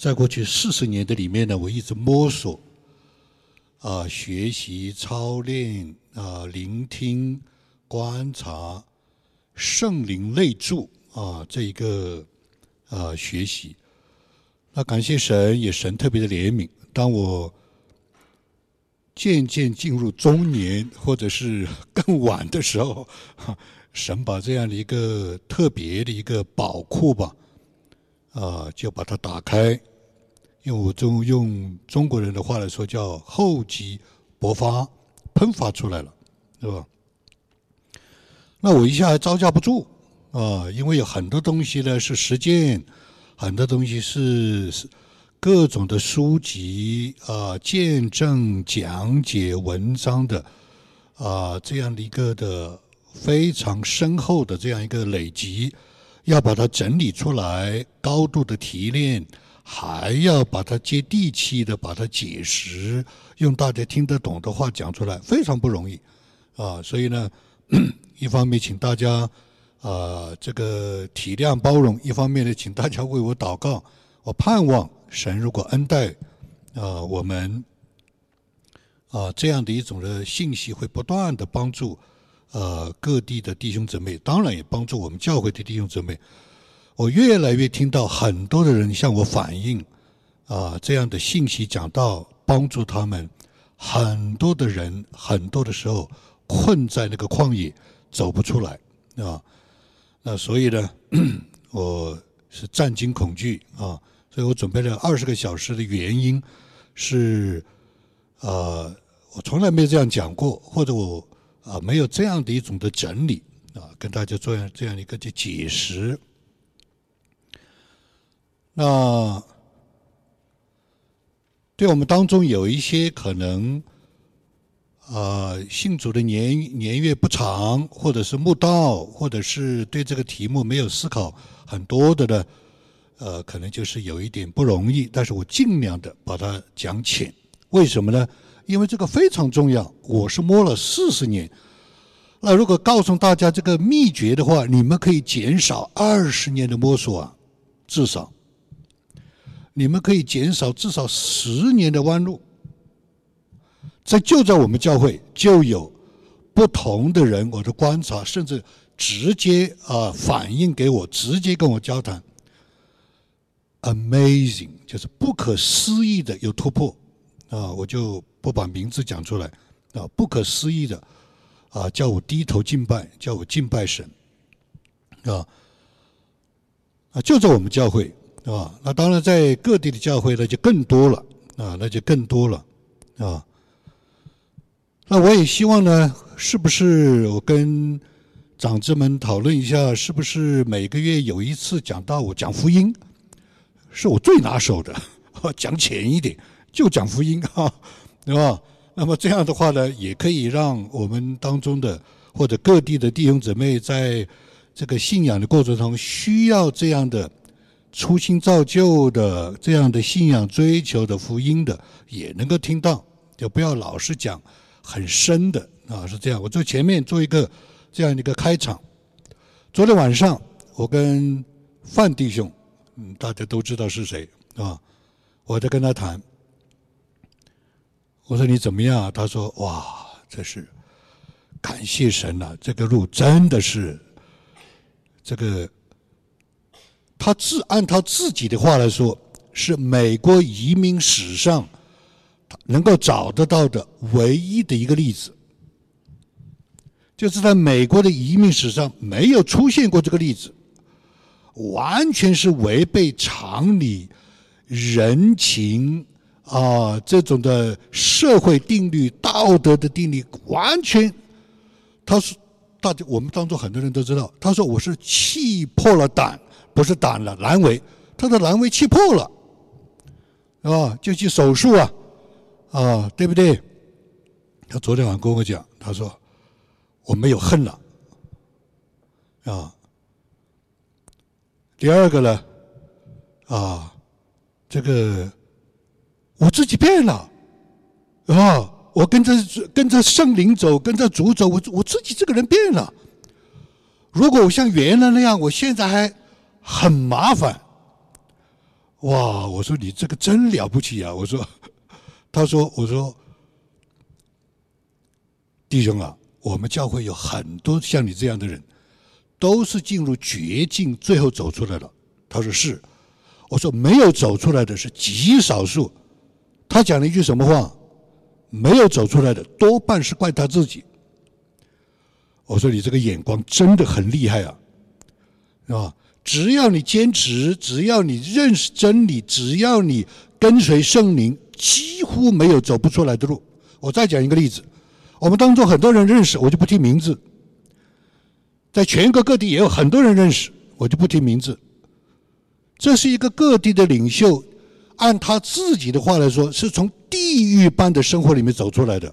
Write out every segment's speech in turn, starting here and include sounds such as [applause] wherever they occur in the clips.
在过去四十年的里面呢，我一直摸索啊，学习、操练啊，聆听、观察圣灵内住啊，这一个啊学习。那感谢神，也神特别的怜悯。当我渐渐进入中年，或者是 [laughs] 更晚的时候，哈 [laughs] 神把这样的一个特别的一个宝库吧，啊，就把它打开，用我中用中国人的话来说，叫厚积薄发，喷发出来了，是吧？那我一下还招架不住啊，因为有很多东西呢是实践。很多东西是各种的书籍啊、见证、讲解、文章的啊，这样的一个的非常深厚的这样一个累积，要把它整理出来，高度的提炼，还要把它接地气的把它解释，用大家听得懂的话讲出来，非常不容易啊。所以呢，[clears throat] 一方面请大家。啊，这个体谅包容，一方面呢，请大家为我祷告。我盼望神如果恩待啊，我们啊这样的一种的信息会不断的帮助呃各地的弟兄姊妹，当然也帮助我们教会的弟兄姊妹。我越来越听到很多的人向我反映啊，这样的信息讲到帮助他们，很多的人很多的时候困在那个旷野走不出来啊。那所以呢，[clears throat] 我是战惊恐惧啊，所以我准备了二十个小时的原因是，呃，我从来没有这样讲过，或者我啊没有这样的一种的整理啊，跟大家做样这样一个的解释。那对我们当中有一些可能。呃，信主的年年月不长，或者是慕道，或者是对这个题目没有思考很多的呢，呃，可能就是有一点不容易。但是我尽量的把它讲浅，为什么呢？因为这个非常重要。我是摸了四十年，那如果告诉大家这个秘诀的话，你们可以减少二十年的摸索啊，至少，你们可以减少至少十年的弯路。在就在我们教会就有不同的人，我的观察，甚至直接啊反映给我，直接跟我交谈，amazing 就是不可思议的有突破啊！我就不把名字讲出来啊，不可思议的啊，叫我低头敬拜，叫我敬拜神啊啊！就在我们教会啊，那当然在各地的教会那就更多了啊，那就更多了啊。那我也希望呢，是不是我跟长子们讨论一下，是不是每个月有一次讲到我讲福音，是我最拿手的，[laughs] 讲浅一点，就讲福音 [laughs] 哈，对吧？那么这样的话呢，也可以让我们当中的或者各地的弟兄姊妹，在这个信仰的过程中，需要这样的初心造就的这样的信仰追求的福音的，也能够听到，就不要老是讲。很深的啊，是这样。我在前面做一个这样的一个开场。昨天晚上，我跟范弟兄，嗯，大家都知道是谁啊？我在跟他谈，我说你怎么样？他说：哇，这是感谢神呐！这个路真的是这个，他自按他自己的话来说，是美国移民史上。能够找得到的唯一的一个例子，就是在美国的移民史上没有出现过这个例子，完全是违背常理、人情啊这种的社会定律、道德的定律，完全，他说，大家我们当中很多人都知道，他说我是气破了胆，不是胆了阑尾，他的阑尾气破了，啊，就去手术啊。啊，对不对？他昨天晚上跟我讲，他说我没有恨了，啊。第二个呢，啊，这个我自己变了，啊，我跟着跟着圣灵走，跟着主走，我我自己这个人变了。如果我像原来那样，我现在还很麻烦。哇！我说你这个真了不起啊！我说，[laughs] 他说我说，弟兄啊，我们教会有很多像你这样的人，都是进入绝境，最后走出来了。他说是，我说没有走出来的是极少数。他讲了一句什么话？没有走出来的多半是怪他自己。我说你这个眼光真的很厉害啊，是吧？只要你坚持，只要你认识真理，只要你跟随圣灵，几乎没有走不出来的路。我再讲一个例子，我们当中很多人认识，我就不提名字。在全国各地也有很多人认识，我就不提名字。这是一个各地的领袖，按他自己的话来说，是从地狱般的生活里面走出来的。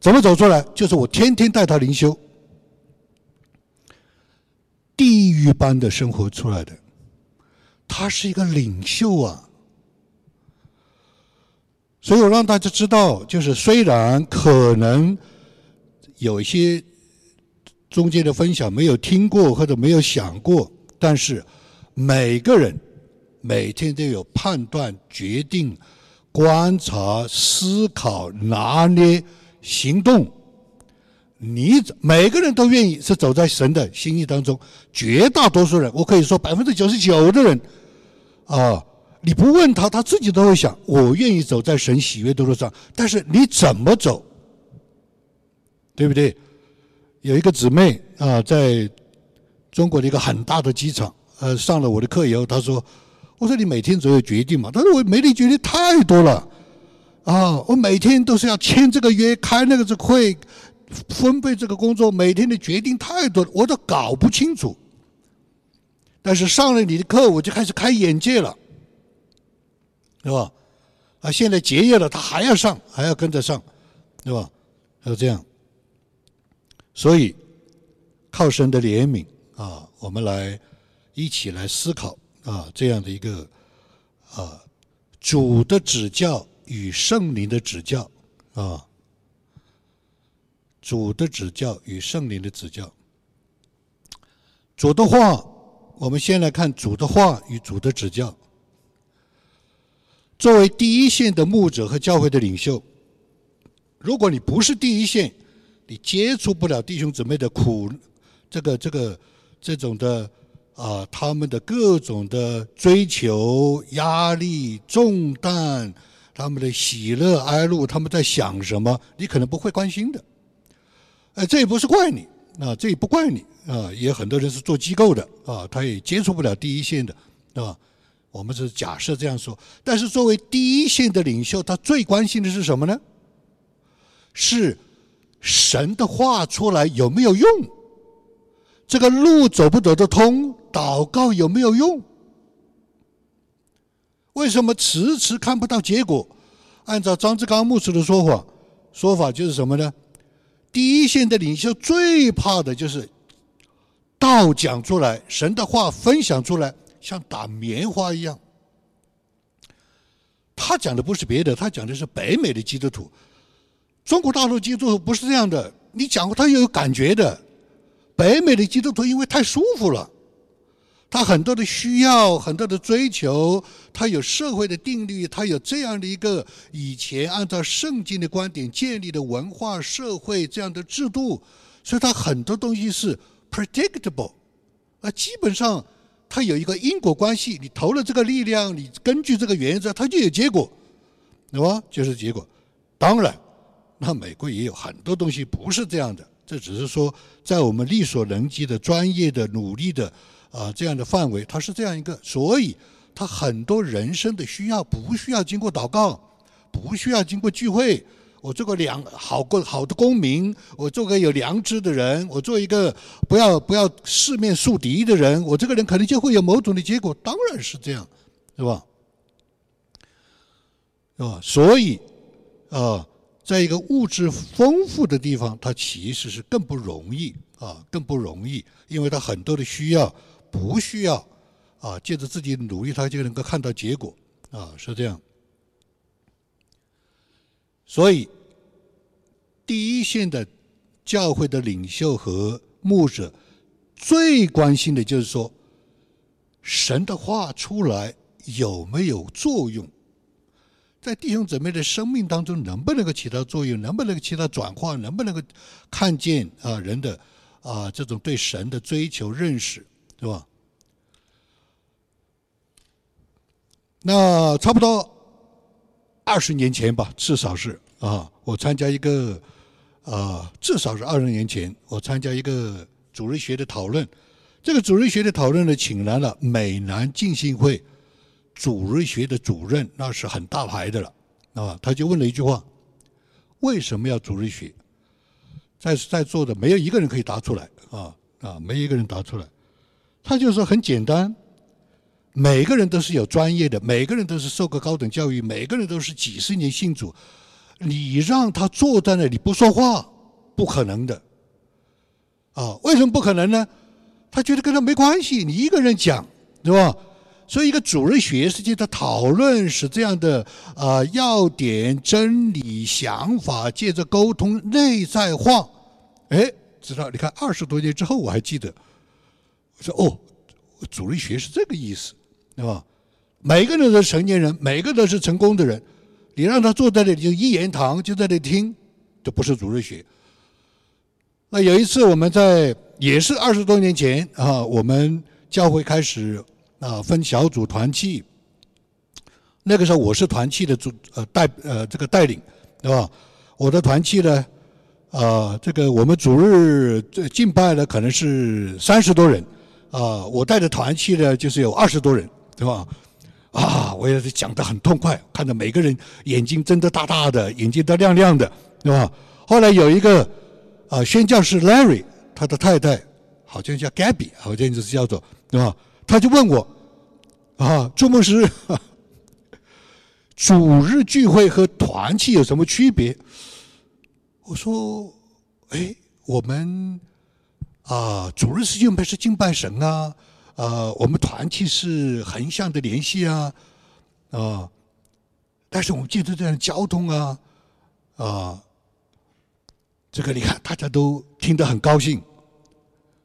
怎么走出来？就是我天天带他灵修。地狱般的生活出来的，他是一个领袖啊！所以我让大家知道，就是虽然可能有些中间的分享没有听过或者没有想过，但是每个人每天都有判断、决定、观察、思考、拿捏、行动。你每个人都愿意是走在神的心意当中，绝大多数人，我可以说百分之九十九的人，啊，你不问他，他自己都会想，我愿意走在神喜悦的路上。但是你怎么走，对不对？有一个姊妹啊，在中国的一个很大的机场，呃，上了我的课以后，她说：“我说你每天总有决定嘛？”她说：“我没力决定太多了，啊，我每天都是要签这个约，开那个这会。”分配这个工作，每天的决定太多，我都搞不清楚。但是上了你的课，我就开始开眼界了，是吧？啊，现在结业了，他还要上，还要跟着上，对吧？就这样。所以，靠神的怜悯啊，我们来一起来思考啊，这样的一个啊，主的指教与圣灵的指教啊。主的指教与圣灵的指教。主的话，我们先来看主的话与主的指教。作为第一线的牧者和教会的领袖，如果你不是第一线，你接触不了弟兄姊妹的苦，这个这个这种的啊，他们的各种的追求、压力、重担，他们的喜乐哀乐，他们在想什么，你可能不会关心的。哎，这也不是怪你啊，这也不怪你啊，也很多人是做机构的啊，他也接触不了第一线的，啊？我们是假设这样说，但是作为第一线的领袖，他最关心的是什么呢？是神的话出来有没有用？这个路走不走得通？祷告有没有用？为什么迟迟看不到结果？按照张志刚牧师的说法，说法就是什么呢？第一线的领袖最怕的就是道讲出来，神的话分享出来，像打棉花一样。他讲的不是别的，他讲的是北美的基督徒，中国大陆基督徒不是这样的。你讲过，他要有感觉的。北美的基督徒因为太舒服了。他很多的需要，很多的追求，他有社会的定律，他有这样的一个以前按照圣经的观点建立的文化社会这样的制度，所以他很多东西是 predictable，啊，基本上他有一个因果关系，你投了这个力量，你根据这个原则，它就有结果，对吧？就是结果。当然，那美国也有很多东西不是这样的，这只是说在我们力所能及的专业的努力的。啊，这样的范围，它是这样一个，所以他很多人生的需要不需要经过祷告，不需要经过聚会。我做个良好过好的公民，我做个有良知的人，我做一个不要不要四面树敌的人，我这个人可能就会有某种的结果。当然是这样，是吧？是吧？所以啊，在一个物质丰富的地方，它其实是更不容易啊，更不容易，因为它很多的需要。不需要啊，借着自己努力，他就能够看到结果啊，是这样。所以，第一线的教会的领袖和牧者最关心的就是说，神的话出来有没有作用？在弟兄姊妹的生命当中，能不能够起到作用？能不能够起到转化？能不能够看见啊人的啊这种对神的追求认识，是吧？那差不多二十年前吧，至少是啊，我参加一个啊，至少是二十年前，我参加一个主日学的讨论。这个主日学的讨论呢，请来了美南浸信会。主日学的主任那是很大牌的了，啊，他就问了一句话：为什么要主日学？在在座的没有一个人可以答出来，啊啊，没一个人答出来。他就说很简单，每个人都是有专业的，每个人都是受过高等教育，每个人都是几十年信主，你让他坐在那里不说话，不可能的。啊，为什么不可能呢？他觉得跟他没关系，你一个人讲，对吧？所以，一个主日学世界的讨论是这样的：啊，要点、真理、想法，借着沟通内在化。哎，知道？你看，二十多年之后，我还记得。说：“哦，主日学是这个意思，对吧？每个人都是成年人，每个都是成功的人。你让他坐在那里就一言堂，就在那里听，这不是主日学。那有一次，我们在也是二十多年前啊，我们教会开始。啊，分小组团契。那个时候我是团契的主呃带呃这个带领，对吧？我的团契呢，啊，这个我们主日敬拜呢可能是三十多人，啊，我带的团契呢就是有二十多人，对吧？啊，我也是讲得很痛快，看到每个人眼睛睁得大大的，眼睛都亮亮的，对吧？后来有一个啊宣教士 Larry，他的太太好像叫 Gabby，好像就是叫做，对吧？他就问我，啊，朱牧师，主日聚会和团契有什么区别？我说，哎，我们啊，主日是敬拜是敬拜神啊，啊，我们团契是横向的联系啊，啊，但是我们借助这样的交通啊，啊，这个你看大家都听得很高兴，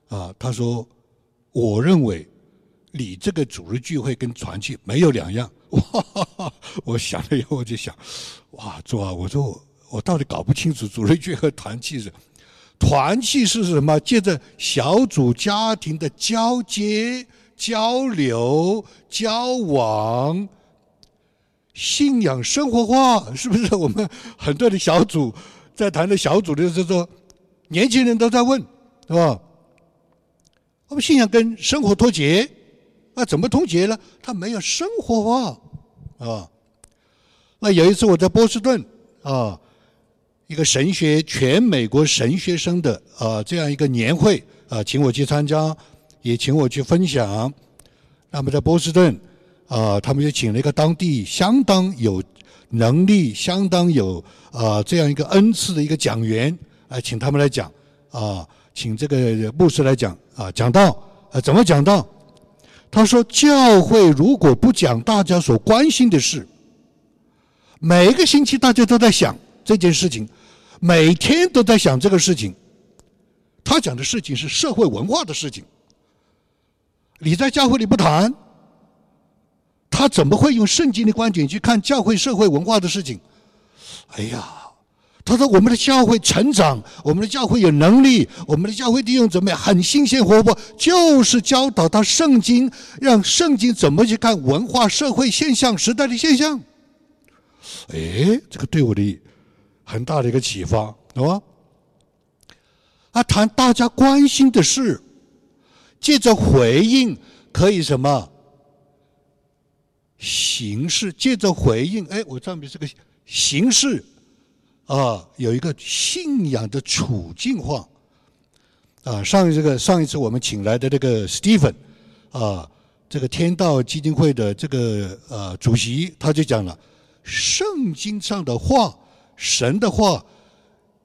啊，他说，我认为。你这个主日聚会跟团契没有两样，哇！[laughs] 我想了以后我就想，哇，主啊，我说我我到底搞不清楚主日聚会和团契是，团契是什么？借着小组家庭的交接、交流、交往，信仰生活化，是不是？我们很多的小组在谈的小组的时候，年轻人都在问，是吧？我们信仰跟生活脱节。那怎么脱节呢？他没有生活化啊。那有一次我在波士顿啊，一个神学全美国神学生的啊这样一个年会啊，请我去参加，也请我去分享。那么在波士顿啊，他们就请了一个当地相当有能力、相当有啊这样一个恩赐的一个讲员啊，请他们来讲啊，请这个牧师来讲啊，讲道啊，怎么讲道？他说：“教会如果不讲大家所关心的事，每一个星期大家都在想这件事情，每天都在想这个事情。他讲的事情是社会文化的事情。你在教会里不谈，他怎么会用圣经的观点去看教会社会文化的事情？哎呀！”他说：“我们的教会成长，我们的教会有能力，我们的教会弟兄怎么样？很新鲜活泼，就是教导他圣经，让圣经怎么去看文化、社会现象、时代的现象。哎，这个对我的很大的一个启发，懂吗？啊，谈大家关心的事，借着回应可以什么形式？借着回应，哎，我上面这个形式。”啊，有一个信仰的处境化。啊，上一这个上一次我们请来的这个 Stephen，啊，这个天道基金会的这个呃主席，他就讲了，圣经上的话，神的话，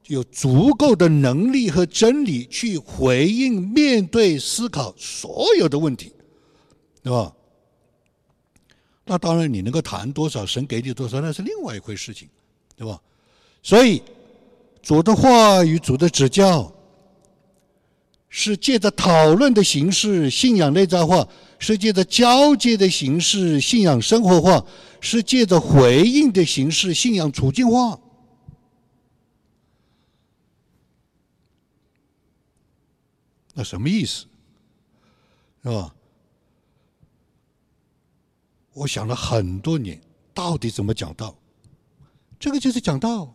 有足够的能力和真理去回应、面对、思考所有的问题，对吧？那当然，你能够谈多少，神给你多少，那是另外一回事情，对吧？所以，主的话与、主的指教，是借着讨论的形式，信仰内在化，是借着交接的形式信仰生活化，是借着回应的形式信仰处境化。那什么意思？是吧？我想了很多年，到底怎么讲道？这个就是讲道，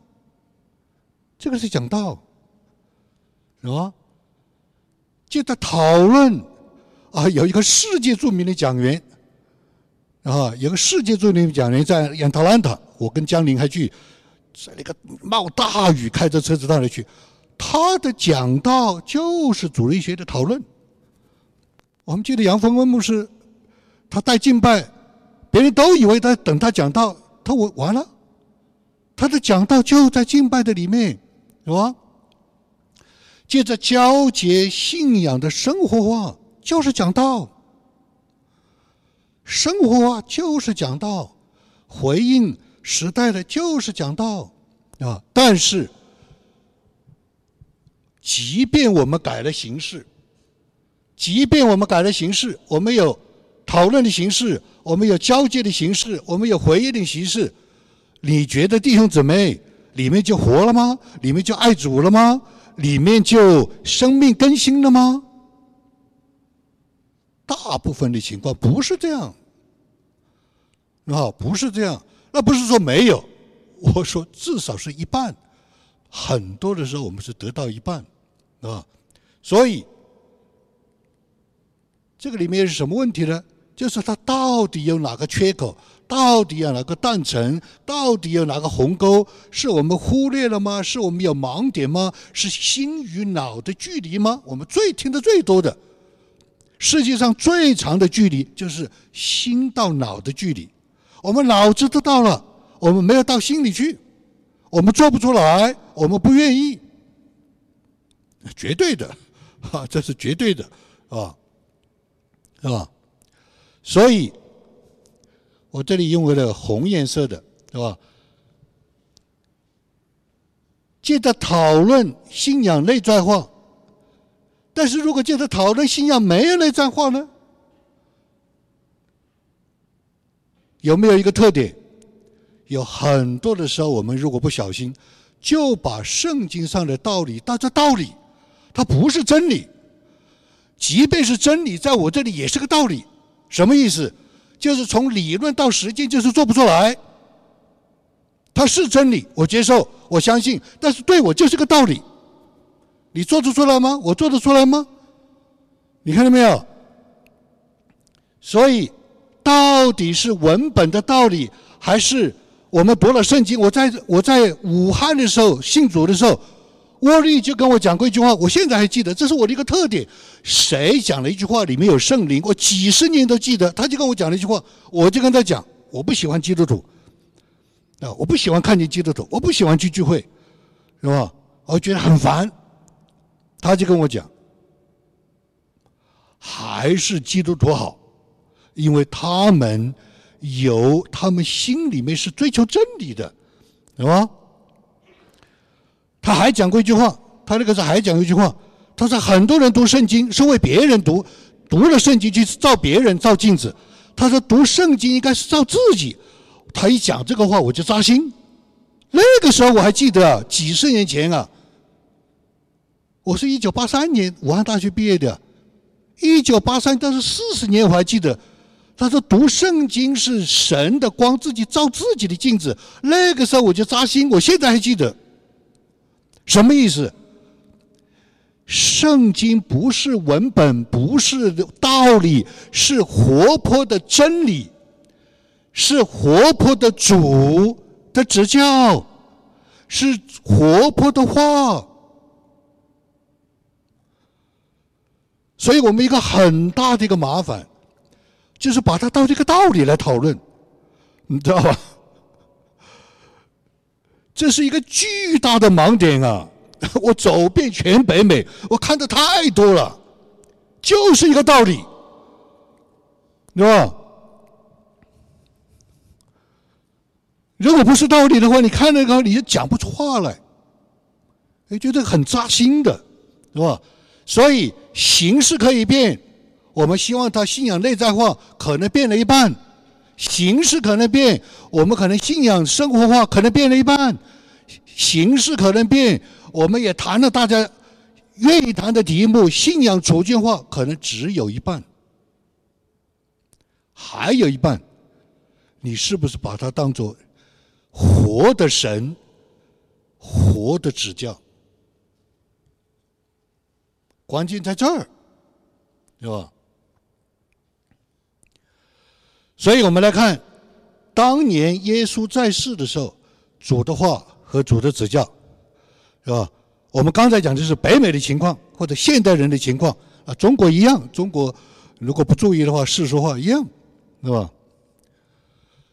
这个是讲道，是吧？就在讨论啊，有一个世界著名的讲员啊，有个世界著名的讲员在亚特兰大，我跟江林还去，在那个冒大雨开着车子到那去，他的讲道就是主力学的讨论。我们记得杨峰文牧师，他带敬拜。别人都以为他等他讲道，他我完了，他的讲道就在敬拜的里面，是吧？借着交接信仰的生活化，就是讲道；生活化就是讲道，回应时代的就是讲道啊！但是，即便我们改了形式，即便我们改了形式，我们有讨论的形式。我们有交接的形式，我们有回应的形式。你觉得弟兄姊妹里面就活了吗？里面就爱主了吗？里面就生命更新了吗？大部分的情况不是这样，啊，不是这样。那不是说没有，我说至少是一半。很多的时候我们是得到一半，啊，所以这个里面是什么问题呢？就是它到底有哪个缺口？到底有哪个断层？到底有哪个鸿沟？是我们忽略了吗？是我们有盲点吗？是心与脑的距离吗？我们最听的最多的，世界上最长的距离就是心到脑的距离。我们脑子都到了，我们没有到心里去，我们做不出来，我们不愿意，绝对的，哈，[laughs] 这是绝对的，啊，是吧？所以，我这里用为了红颜色的，是吧？借着讨论信仰内在化，但是如果借着讨论信仰没有内在化呢？有没有一个特点？有很多的时候，我们如果不小心，就把圣经上的道理当作道理，它不是真理。即便是真理，在我这里也是个道理。什么意思？就是从理论到实践，就是做不出来。它是真理，我接受，我相信，但是对我就是个道理。你做得出来吗？我做得出来吗？你看到没有？所以，到底是文本的道理，还是我们读了圣经？我在我在武汉的时候，信主的时候。沃利就跟我讲过一句话，我现在还记得，这是我的一个特点。谁讲了一句话，里面有圣灵，我几十年都记得。他就跟我讲了一句话，我就跟他讲，我不喜欢基督徒，啊，我不喜欢看见基督徒，我不喜欢去聚会，是吧？我觉得很烦。他就跟我讲，还是基督徒好，因为他们有，他们心里面是追求真理的，是吧？他还讲过一句话，他那个时候还讲一句话，他说很多人读圣经是为别人读，读了圣经去照别人照镜子。他说读圣经应该是照自己。他一讲这个话我就扎心。那个时候我还记得，几十年前啊，我是一九八三年武汉大学毕业的，一九八三但是四十年我还记得。他说读圣经是神的光，自己照自己的镜子。那个时候我就扎心，我现在还记得。什么意思？圣经不是文本，不是道理，是活泼的真理，是活泼的主的指教，是活泼的话。所以我们一个很大的一个麻烦，就是把它当这个道理来讨论，你知道吧？这是一个巨大的盲点啊！[laughs] 我走遍全北美，我看的太多了，就是一个道理，是吧？如果不是道理的话，你看那个你就讲不出话来，你觉得很扎心的，是吧？所以形式可以变，我们希望他信仰内在化，可能变了一半；形式可能变，我们可能信仰生活化，可能变了一半；形式可能变，我们也谈了大家愿意谈的题目，信仰处境化，可能只有一半，还有一半，你是不是把它当做活的神、活的指教？关键在这儿，对吧？所以我们来看，当年耶稣在世的时候，主的话和主的指教，是吧？我们刚才讲的是北美的情况，或者现代人的情况啊，中国一样。中国如果不注意的话，世俗化一样，是吧？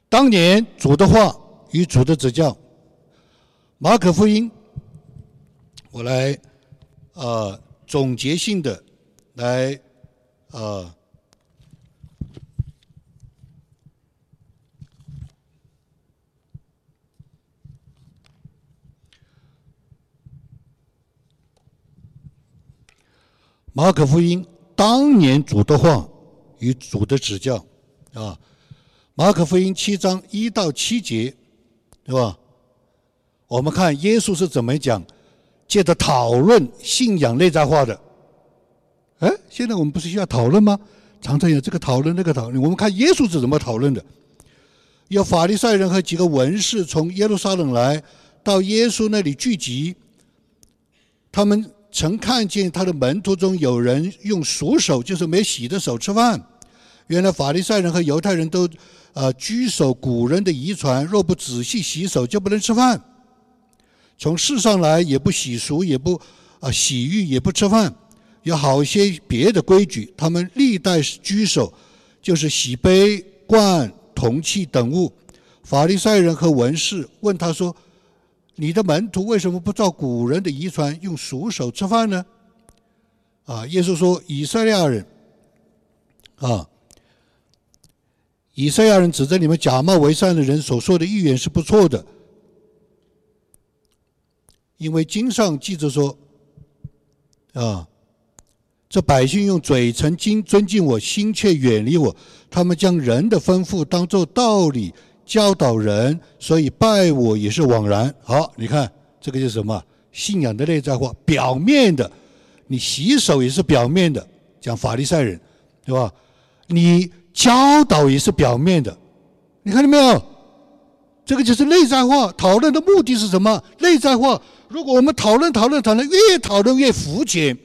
当年主的话与主的指教，马可福音，我来，呃。总结性的来，呃，马可福音当年主的话与主的指教啊，马可福音七章一到七节，对吧？我们看耶稣是怎么讲。借着讨论信仰内在化的，哎，现在我们不是需要讨论吗？常常有这个讨论那个讨论。我们看耶稣是怎么讨论的。有法利赛人和几个文士从耶路撒冷来到耶稣那里聚集，他们曾看见他的门徒中有人用熟手，就是没洗的手吃饭。原来法利赛人和犹太人都呃居守古人的遗传，若不仔细洗手，就不能吃饭。从世上来也不洗漱，也不啊洗浴，也不吃饭，有好些别的规矩。他们历代居守，就是洗杯、罐、铜器等物。法利赛人和文士问他说：“你的门徒为什么不照古人的遗传，用熟手吃饭呢？”啊，耶稣说：“以色列人，啊，以色列人指着你们假冒为善的人所说的预言是不错的。”因为经上记着说，啊，这百姓用嘴唇敬尊敬我，心却远离我。他们将人的吩咐当做道理教导人，所以拜我也是枉然。好，你看这个是什么？信仰的内在化，表面的，你洗手也是表面的，讲法利赛人，对吧？你教导也是表面的，你看到没有？这个就是内在化。讨论的目的是什么？内在化。如果我们讨论讨论讨论，越讨论越肤浅，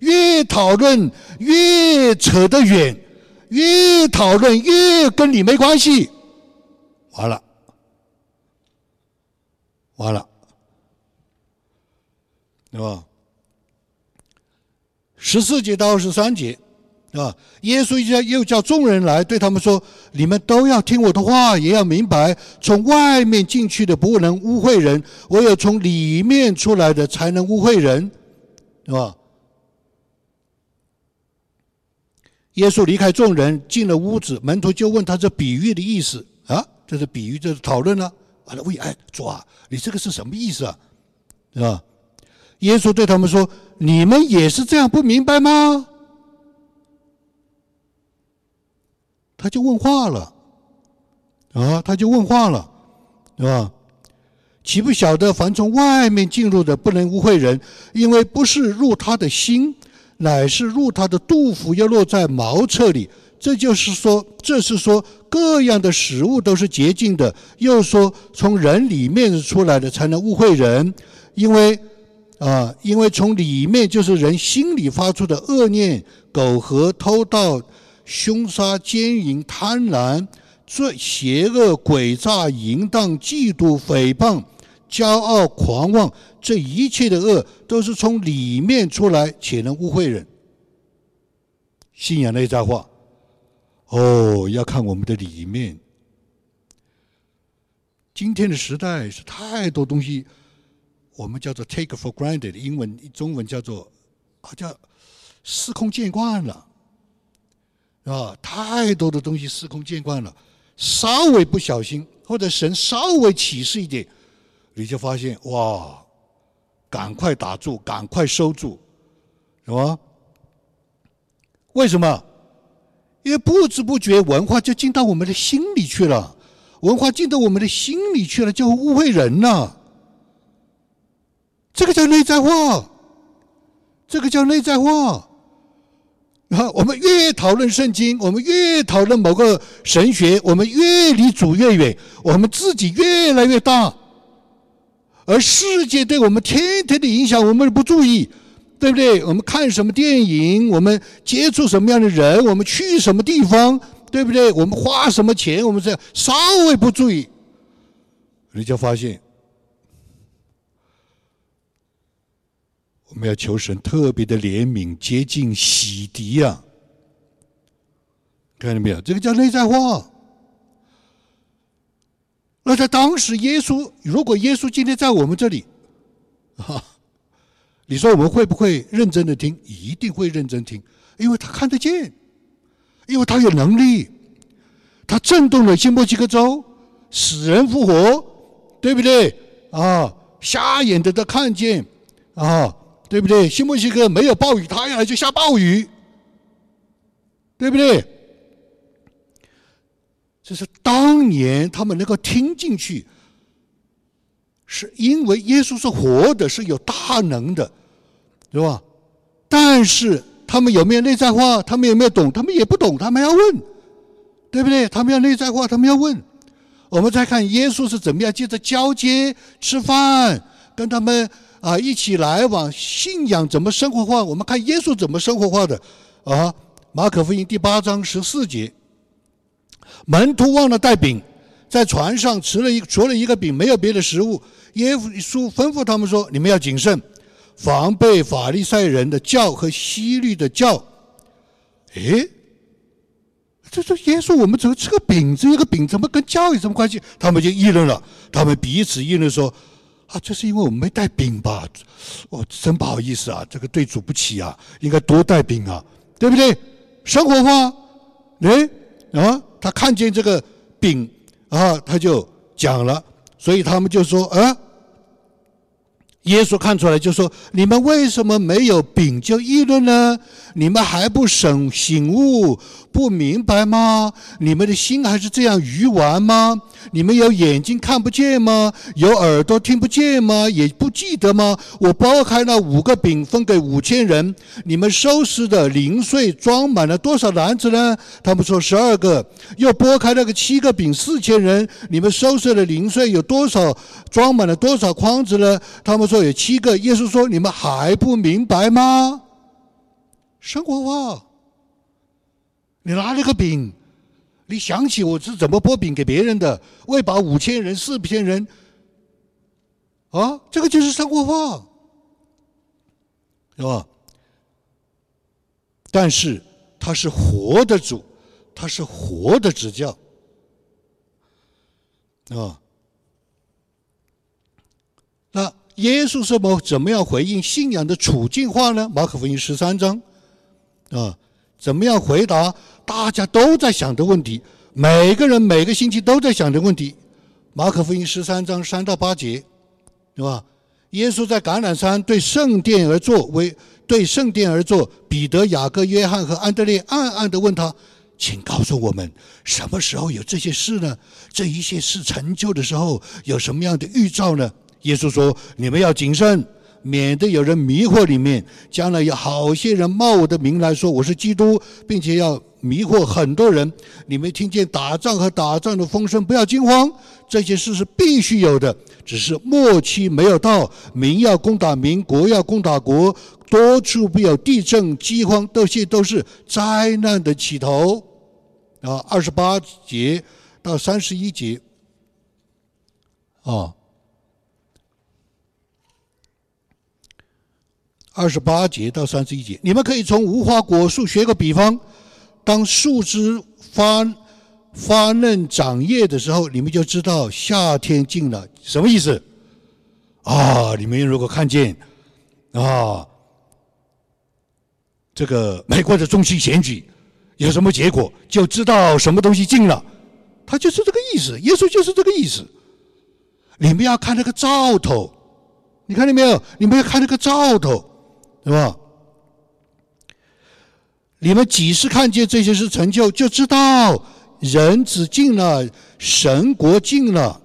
越讨论越扯得远，越讨论越跟你没关系，完了，完了，对吧？十四节到二十三节。啊！耶稣叫又叫众人来，对他们说：“你们都要听我的话，也要明白，从外面进去的不能污秽人，唯有从里面出来的才能污秽人，是吧？”耶稣离开众人，进了屋子，门徒就问他这比喻的意思啊？这是比喻，这是讨论呢？完了，问哎，主啊，你这个是什么意思啊？是吧？耶稣对他们说：“你们也是这样不明白吗？”他就问话了，啊，他就问话了，是吧？岂不晓得凡从外面进入的不能污秽人，因为不是入他的心，乃是入他的肚腹，要落在茅厕里。这就是说，这是说各样的食物都是洁净的。又说从人里面出来的才能污秽人，因为啊，因为从里面就是人心里发出的恶念、苟合、偷盗。凶杀、奸淫、贪婪、罪、邪恶、诡诈、淫荡、嫉妒、诽谤、骄傲、狂妄，这一切的恶都是从里面出来，且能污秽人。信仰内在化，哦，要看我们的里面。今天的时代是太多东西，我们叫做 take for granted，英文、中文叫做啊，叫司空见惯了。啊，太多的东西司空见惯了，稍微不小心，或者神稍微启示一点，你就发现哇，赶快打住，赶快收住，是吧？为什么？因为不知不觉文化就进到我们的心里去了，文化进到我们的心里去了，就会误会人了。这个叫内在化，这个叫内在化。啊，我们越讨论圣经，我们越讨论某个神学，我们越离主越远，我们自己越来越大，而世界对我们天天的影响，我们不注意。对不对？我们看什么电影？我们接触什么样的人？我们去什么地方？对不对？我们花什么钱？我们这稍微不注意，你就发现，我们要求神特别的怜悯、接近、洗涤呀！看见没有？这个叫内在化。那在当时，耶稣如果耶稣今天在我们这里，哈。[laughs] 你说我们会不会认真的听？一定会认真听，因为他看得见，因为他有能力，他震动了新墨西哥州，死人复活，对不对？啊，瞎眼的都看见，啊，对不对？新墨西哥没有暴雨，他一来就下暴雨，对不对？这是当年他们能够听进去，是因为耶稣是活的，是有大能的。是吧？但是他们有没有内在化？他们有没有懂？他们也不懂，他们要问，对不对？他们要内在化，他们要问。我们再看耶稣是怎么样，接着交接、吃饭，跟他们啊一起来往，信仰怎么生活化？我们看耶稣怎么生活化的啊？马可福音第八章十四节，门徒忘了带饼，在船上吃了一除了一个饼，没有别的食物。耶稣吩咐他们说：“你们要谨慎。”防备法利赛人的教和西律的教，哎，这这耶稣，我们怎么吃个饼子？一个饼怎么跟教有什么关系？他们就议论了，他们彼此议论说：“啊，这是因为我们没带饼吧？哦，真不好意思啊，这个对主不起啊，应该多带饼啊，对不对？生活化，哎啊，他看见这个饼啊，他就讲了，所以他们就说啊。”耶稣看出来就说：“你们为什么没有饼就议论呢？你们还不省醒悟，不明白吗？你们的心还是这样愚顽吗？你们有眼睛看不见吗？有耳朵听不见吗？也不记得吗？我剥开那五个饼分给五千人，你们收拾的零碎装满了多少篮子呢？他们说十二个。又剥开那个七个饼四千人，你们收拾的零碎有多少？装满了多少筐子呢？他们。”说有七个，耶稣说：“你们还不明白吗？生活化，你拿了个饼，你想起我是怎么剥饼给别人的，喂饱五千人、四千人，啊，这个就是生活化，是吧？但是他是活的主，他是活的指教，啊，那。耶稣是么怎么样回应信仰的处境化呢？马可福音十三章，啊，怎么样回答大家都在想的问题？每个人每个星期都在想的问题。马可福音十三章三到八节，是吧？耶稣在橄榄山对圣殿而坐，为对圣殿而坐。彼得、雅各、约翰和安德烈暗暗地问他：“请告诉我们，什么时候有这些事呢？这一切事成就的时候，有什么样的预兆呢？”耶稣说：“你们要谨慎，免得有人迷惑里面。将来有好些人冒我的名来说我是基督，并且要迷惑很多人。你们听见打仗和打仗的风声，不要惊慌。这些事是必须有的，只是末期没有到。民要攻打民，国要攻打国，多处必有地震、饥荒，这些都是灾难的起头。”啊，二十八节到三十一节，啊。二十八节到三十一节，你们可以从无花果树学个比方。当树枝发发嫩长叶的时候，你们就知道夏天近了。什么意思？啊，你们如果看见啊，这个美国的中期选举有什么结果，就知道什么东西近了。他就是这个意思，耶稣就是这个意思。你们要看那个兆头，你看见没有？你们要看那个兆头。是吧？你们几时看见这些事成就，就知道人子进了，神国进了，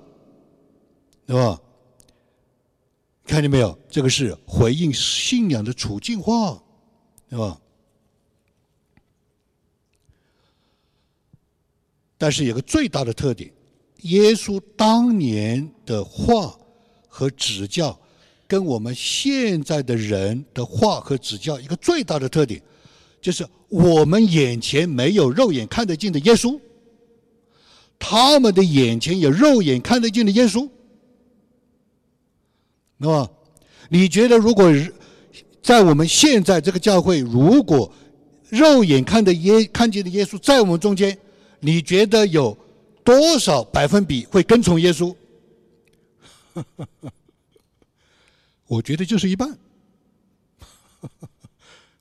对吧？看见没有？这个是回应信仰的处境化，对吧？但是有个最大的特点，耶稣当年的话和指教，跟我们现在的人的话和指教一个最大的特点，就是我们眼前没有肉眼看得见的耶稣，他们的眼前有肉眼看得见的耶稣，那么你觉得如果在我们现在这个教会，如果肉眼看的耶看见的耶稣在我们中间？你觉得有多少百分比会跟从耶稣？[laughs] 我觉得就是一半。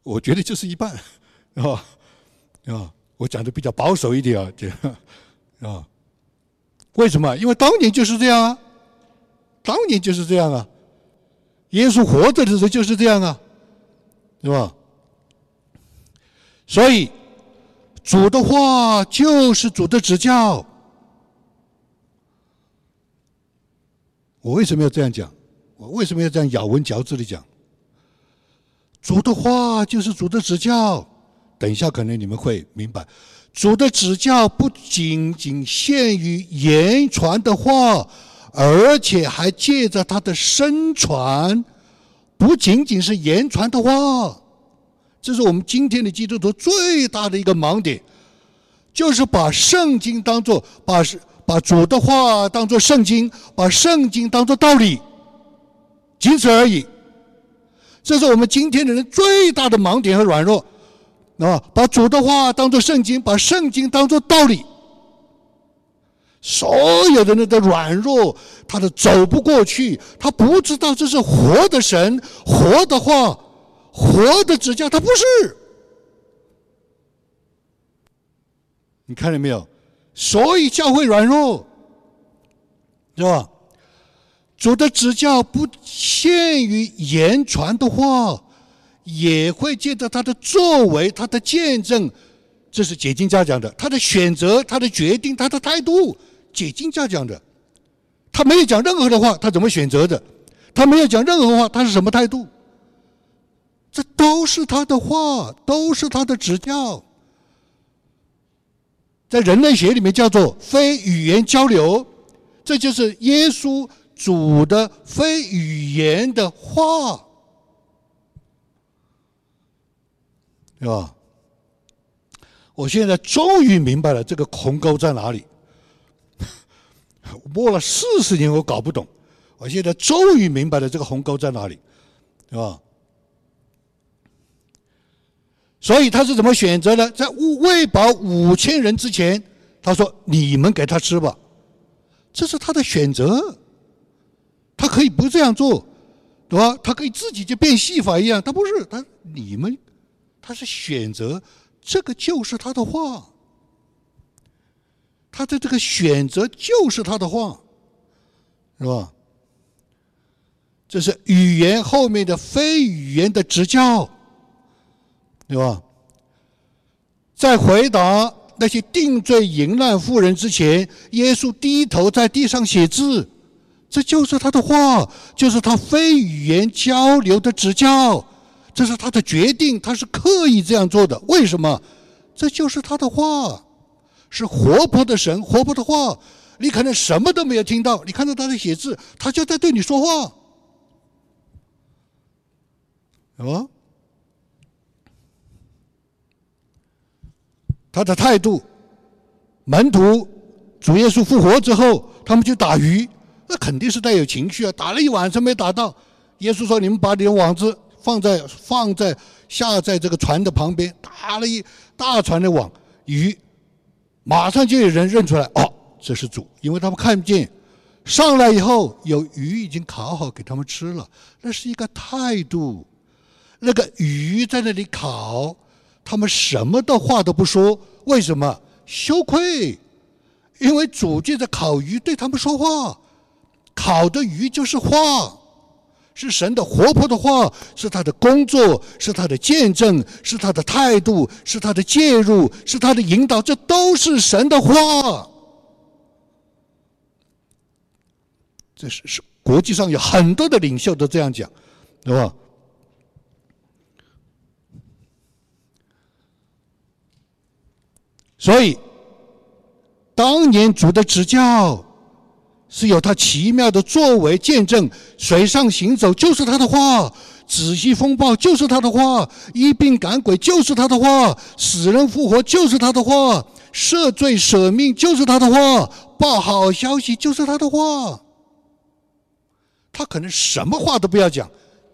我觉得就是一半，啊啊！我讲的比较保守一点啊，这啊。为什么？因为当年就是这样啊，当年就是这样啊。耶稣活着的时候就是这样啊，是吧？所以。主的话就是主的指教。我为什么要这样讲？为什么要这样咬文嚼字的讲？主的话就是主的指教。等一下，可能你们会明白，主的指教不仅仅限于言传的话，而且还借着他的身传，不仅仅是言传的话。这是我们今天的基督徒最大的一个盲点，就是把圣经当做把把主的话当做圣经，把圣经当做道理，仅此而已。这是我们今天的人最大的盲点和软弱，啊，把主的话当做圣经，把圣经当做道理。所有的人的软弱，他都走不过去，他不知道这是活的神，活的话。活的指教，他不是。你看见没有？所以教会软弱，是吧？主的指教不限于言传的话，也会借着他的作为、他的见证。这是解经家讲的，他的选择、他的决定、他的态度。解经家讲的，他没有讲任何的话，他怎么选择的？他没有讲任何话，他是什么态度？这都是他的话，都是他的指教，在人类学里面叫做非语言交流，这就是耶稣主的非语言的话，对吧？我现在终于明白了这个鸿沟在哪里，[laughs] 摸了四十年我搞不懂，我现在终于明白了这个鸿沟在哪里，是吧？所以他是怎么选择的？在喂饱五千人之前，他说：“你们给他吃吧。”这是他的选择，他可以不这样做，对吧？他可以自己就变戏法一样，他不是他你们，他是选择这个就是他的话，他的这个选择就是他的话，是吧？这是语言后面的非语言的指教。对吧？在回答那些定罪淫乱妇人之前，耶稣低头在地上写字，这就是他的话，就是他非语言交流的指教，这是他的决定，他是刻意这样做的。为什么？这就是他的话，是活泼的神，活泼的话。你可能什么都没有听到，你看到他在写字，他就在对你说话，什么？他的态度，门徒主耶稣复活之后，他们去打鱼，那肯定是带有情绪啊！打了一晚上没打到，耶稣说：“你们把你的网子放在放在下在这个船的旁边，打了一大船的网，鱼马上就有人认出来，哦，这是主，因为他们看不见上来以后有鱼已经烤好给他们吃了，那是一个态度，那个鱼在那里烤。”他们什么的话都不说，为什么？羞愧，因为主借着烤鱼对他们说话，烤的鱼就是话，是神的活泼的话，是他的工作，是他的见证，是他的态度，是他的介入，是他的引导，这都是神的话。这是是国际上有很多的领袖都这样讲，对吧？所以，当年主的指教是有他奇妙的作为见证，水上行走就是他的话，仔细风暴就是他的话，一病赶鬼就是他的话，死人复活就是他的话，赦罪舍命就是他的话，报好消息就是他的话。他可能什么话都不要讲，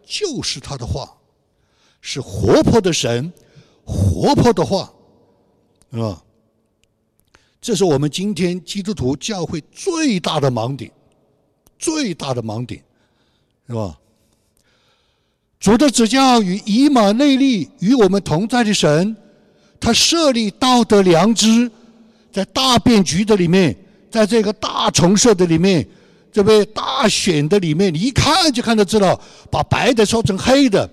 就是他的话，是活泼的神，活泼的话，是吧？这是我们今天基督徒教会最大的盲点，最大的盲点，是吧？主的指教与以马内利与我们同在的神，他设立道德良知，在大变局的里面，在这个大重设的里面，这位大选的里面，你一看就看得知道，把白的说成黑的，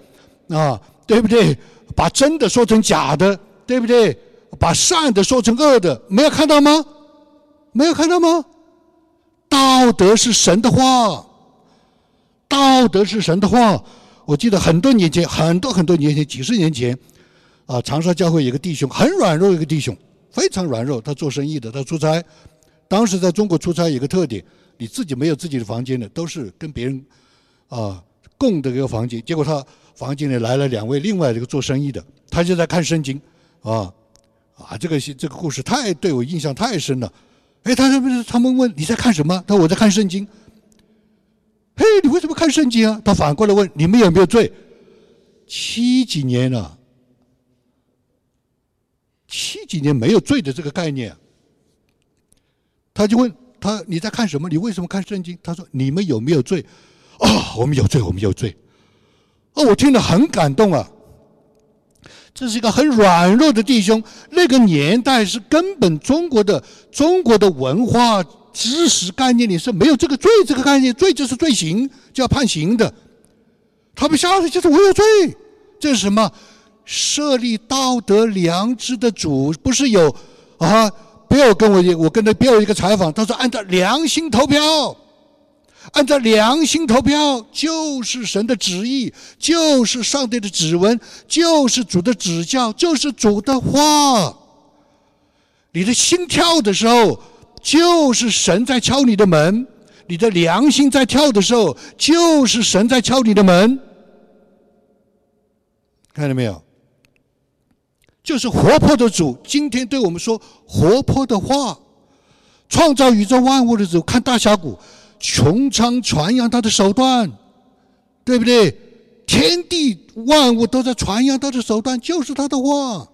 啊，对不对？把真的说成假的，对不对？把善的说成恶的，没有看到吗？没有看到吗？道德是神的话，道德是神的话。我记得很多年前，很多很多年前，几十年前，啊，长沙教会有个弟兄，很软弱一个弟兄，非常软弱。他做生意的，他出差，当时在中国出差有个特点，你自己没有自己的房间的，都是跟别人啊共的一个房间。结果他房间里来了两位另外一个做生意的，他就在看圣经，啊。啊，这个这个故事太对我印象太深了。哎，他们他们问你在看什么？他说我在看圣经。嘿，你为什么看圣经啊？他反过来问你们有没有罪？七几年了，七几年没有罪的这个概念。他就问他你在看什么？你为什么看圣经？他说你们有没有罪？啊，我们有罪，我们有罪。哦，我听了很感动啊。这是一个很软弱的弟兄。那个年代是根本中国的中国的文化知识概念里是没有这个罪这个概念，罪就是罪行，就要判刑的。他们下来就是我有罪，这是什么？设立道德良知的主不是有啊？不要跟我我跟他不要一个采访，他说按照良心投票。按照良心投票，就是神的旨意，就是上帝的指纹，就是主的指教，就是主的话。你的心跳的时候，就是神在敲你的门；你的良心在跳的时候，就是神在敲你的门。看到没有？就是活泼的主，今天对我们说活泼的话。创造宇宙万物的主，看大峡谷。穹苍传扬他的手段，对不对？天地万物都在传扬他的手段，就是他的话，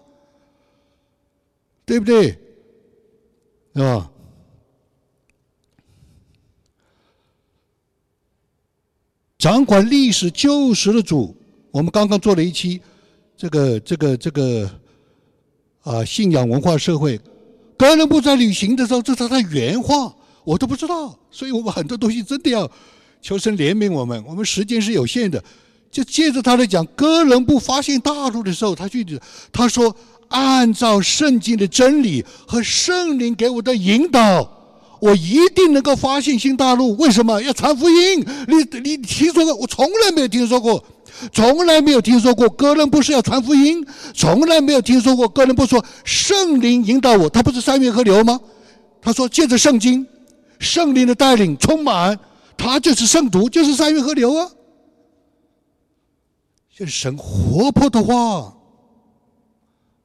对不对？是吧？掌管历史旧时的主，我们刚刚做了一期，这个这个这个啊，信仰文化社会，哥伦布在旅行的时候，这是他的原话。我都不知道，所以我们很多东西真的要求神怜悯我们。我们时间是有限的，就借着他来讲，哥伦布发现大陆的时候，他去他说，按照圣经的真理和圣灵给我的引导，我一定能够发现新大陆。为什么要传福音？你你听说过？我从来没有听说过，从来没有听说过哥伦布是要传福音，从来没有听说过哥伦布说圣灵引导我。他不是三月河流吗？他说借着圣经。圣灵的带领充满，他就是圣徒，就是三月河流啊。就是神活泼的话，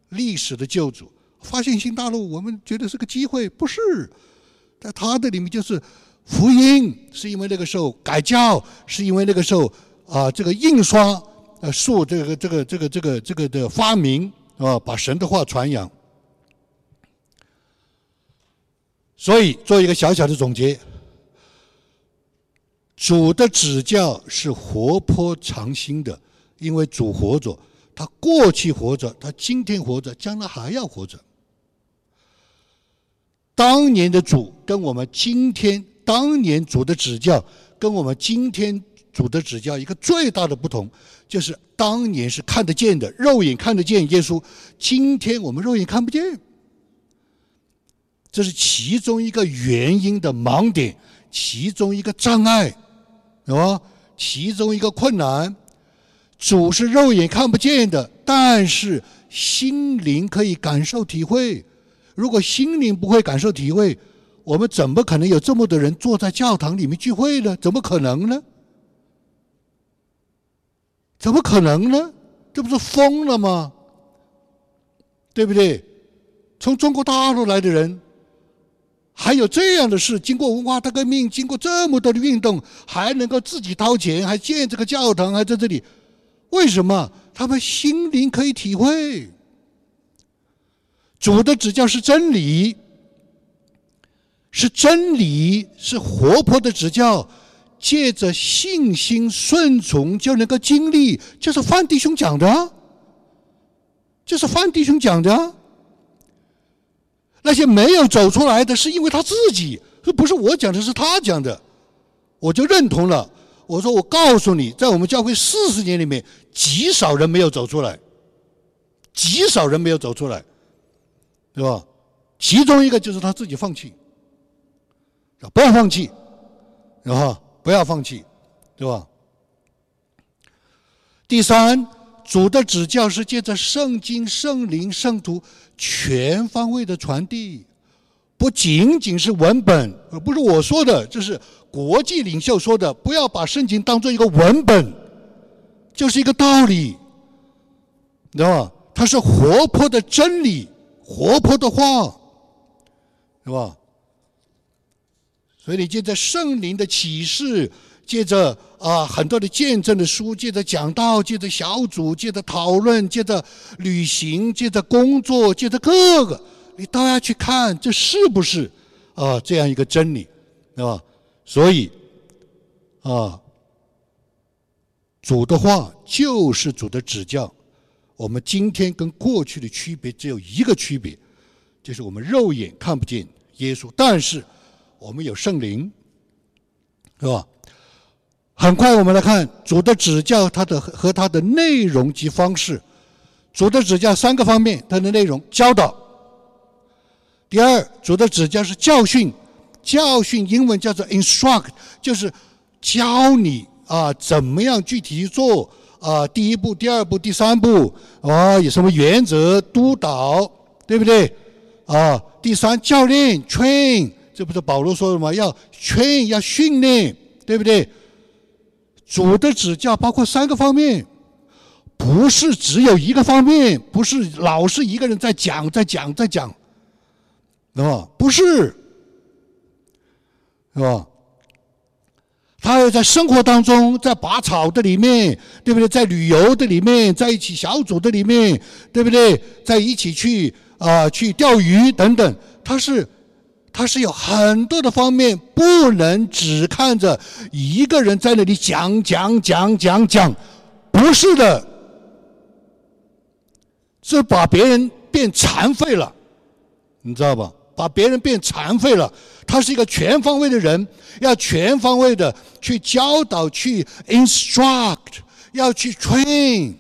历史的救主，发现新大陆，我们觉得是个机会，不是？在他的里面就是福音，是因为那个时候改教，是因为那个时候啊，这个印刷呃术，这个这个这个这个这个的发明啊，把神的话传扬。所以，做一个小小的总结，主的指教是活泼长新的，因为主活着，他过去活着，他今天活着，将来还要活着。当年的主跟我们今天，当年主的指教跟我们今天主的指教一个最大的不同，就是当年是看得见的，肉眼看得见耶稣，今天我们肉眼看不见，这是其中一个原因的盲点，其中一个障碍，是吧？其中一个困难。主是肉眼看不见的，但是心灵可以感受体会。如果心灵不会感受体会，我们怎么可能有这么多人坐在教堂里面聚会呢？怎么可能呢？怎么可能呢？这不是疯了吗？对不对？从中国大陆来的人，还有这样的事，经过文化大革命，经过这么多的运动，还能够自己掏钱，还建这个教堂，还在这里。为什么他们心灵可以体会？主的指教是真理，是真理，是活泼的指教，借着信心顺从就能够经历。就是范弟兄讲的，就是范弟兄讲的。那些没有走出来的是因为他自己，不是我讲的，是他讲的，我就认同了。我说，我告诉你，在我们教会四十年里面，极少人没有走出来，极少人没有走出来，对吧？其中一个就是他自己放弃，不要放弃，然后不要放弃，对吧？第三，主的指教是借着圣经、圣灵、圣徒全方位的传递，不仅仅是文本，不是我说的，这是。国际领袖说的：“不要把圣经当做一个文本，就是一个道理，知道吧？它是活泼的真理，活泼的话，是吧？所以你借着圣灵的启示，借着啊很多的见证的书，借着讲道，借着小组，借着讨论，借着旅行，借着工作，借着各个，你都要去看这是不是啊这样一个真理，对吧？”所以，啊，主的话就是主的指教。我们今天跟过去的区别只有一个区别，就是我们肉眼看不见耶稣，但是我们有圣灵，是吧？很快我们来看主的指教，它的和它的内容及方式。主的指教三个方面，它的内容教导。第二，主的指教是教训。教训英文叫做 instruct，就是教你啊怎么样具体做啊第一步、第二步、第三步啊有什么原则督导，对不对？啊，第三教练 train，这不是保罗说的吗？要 train 要训练，对不对？主的指教包括三个方面，不是只有一个方面，不是老是一个人在讲在讲在讲，啊，不是。是吧？他要在生活当中，在拔草的里面，对不对？在旅游的里面，在一起小组的里面，对不对？在一起去啊，去钓鱼等等。他是，他是有很多的方面，不能只看着一个人在那里讲讲讲讲讲，不是的，是把别人变残废了，你知道吧？把别人变残废了。他是一个全方位的人，要全方位的去教导、去 instruct，要去 train。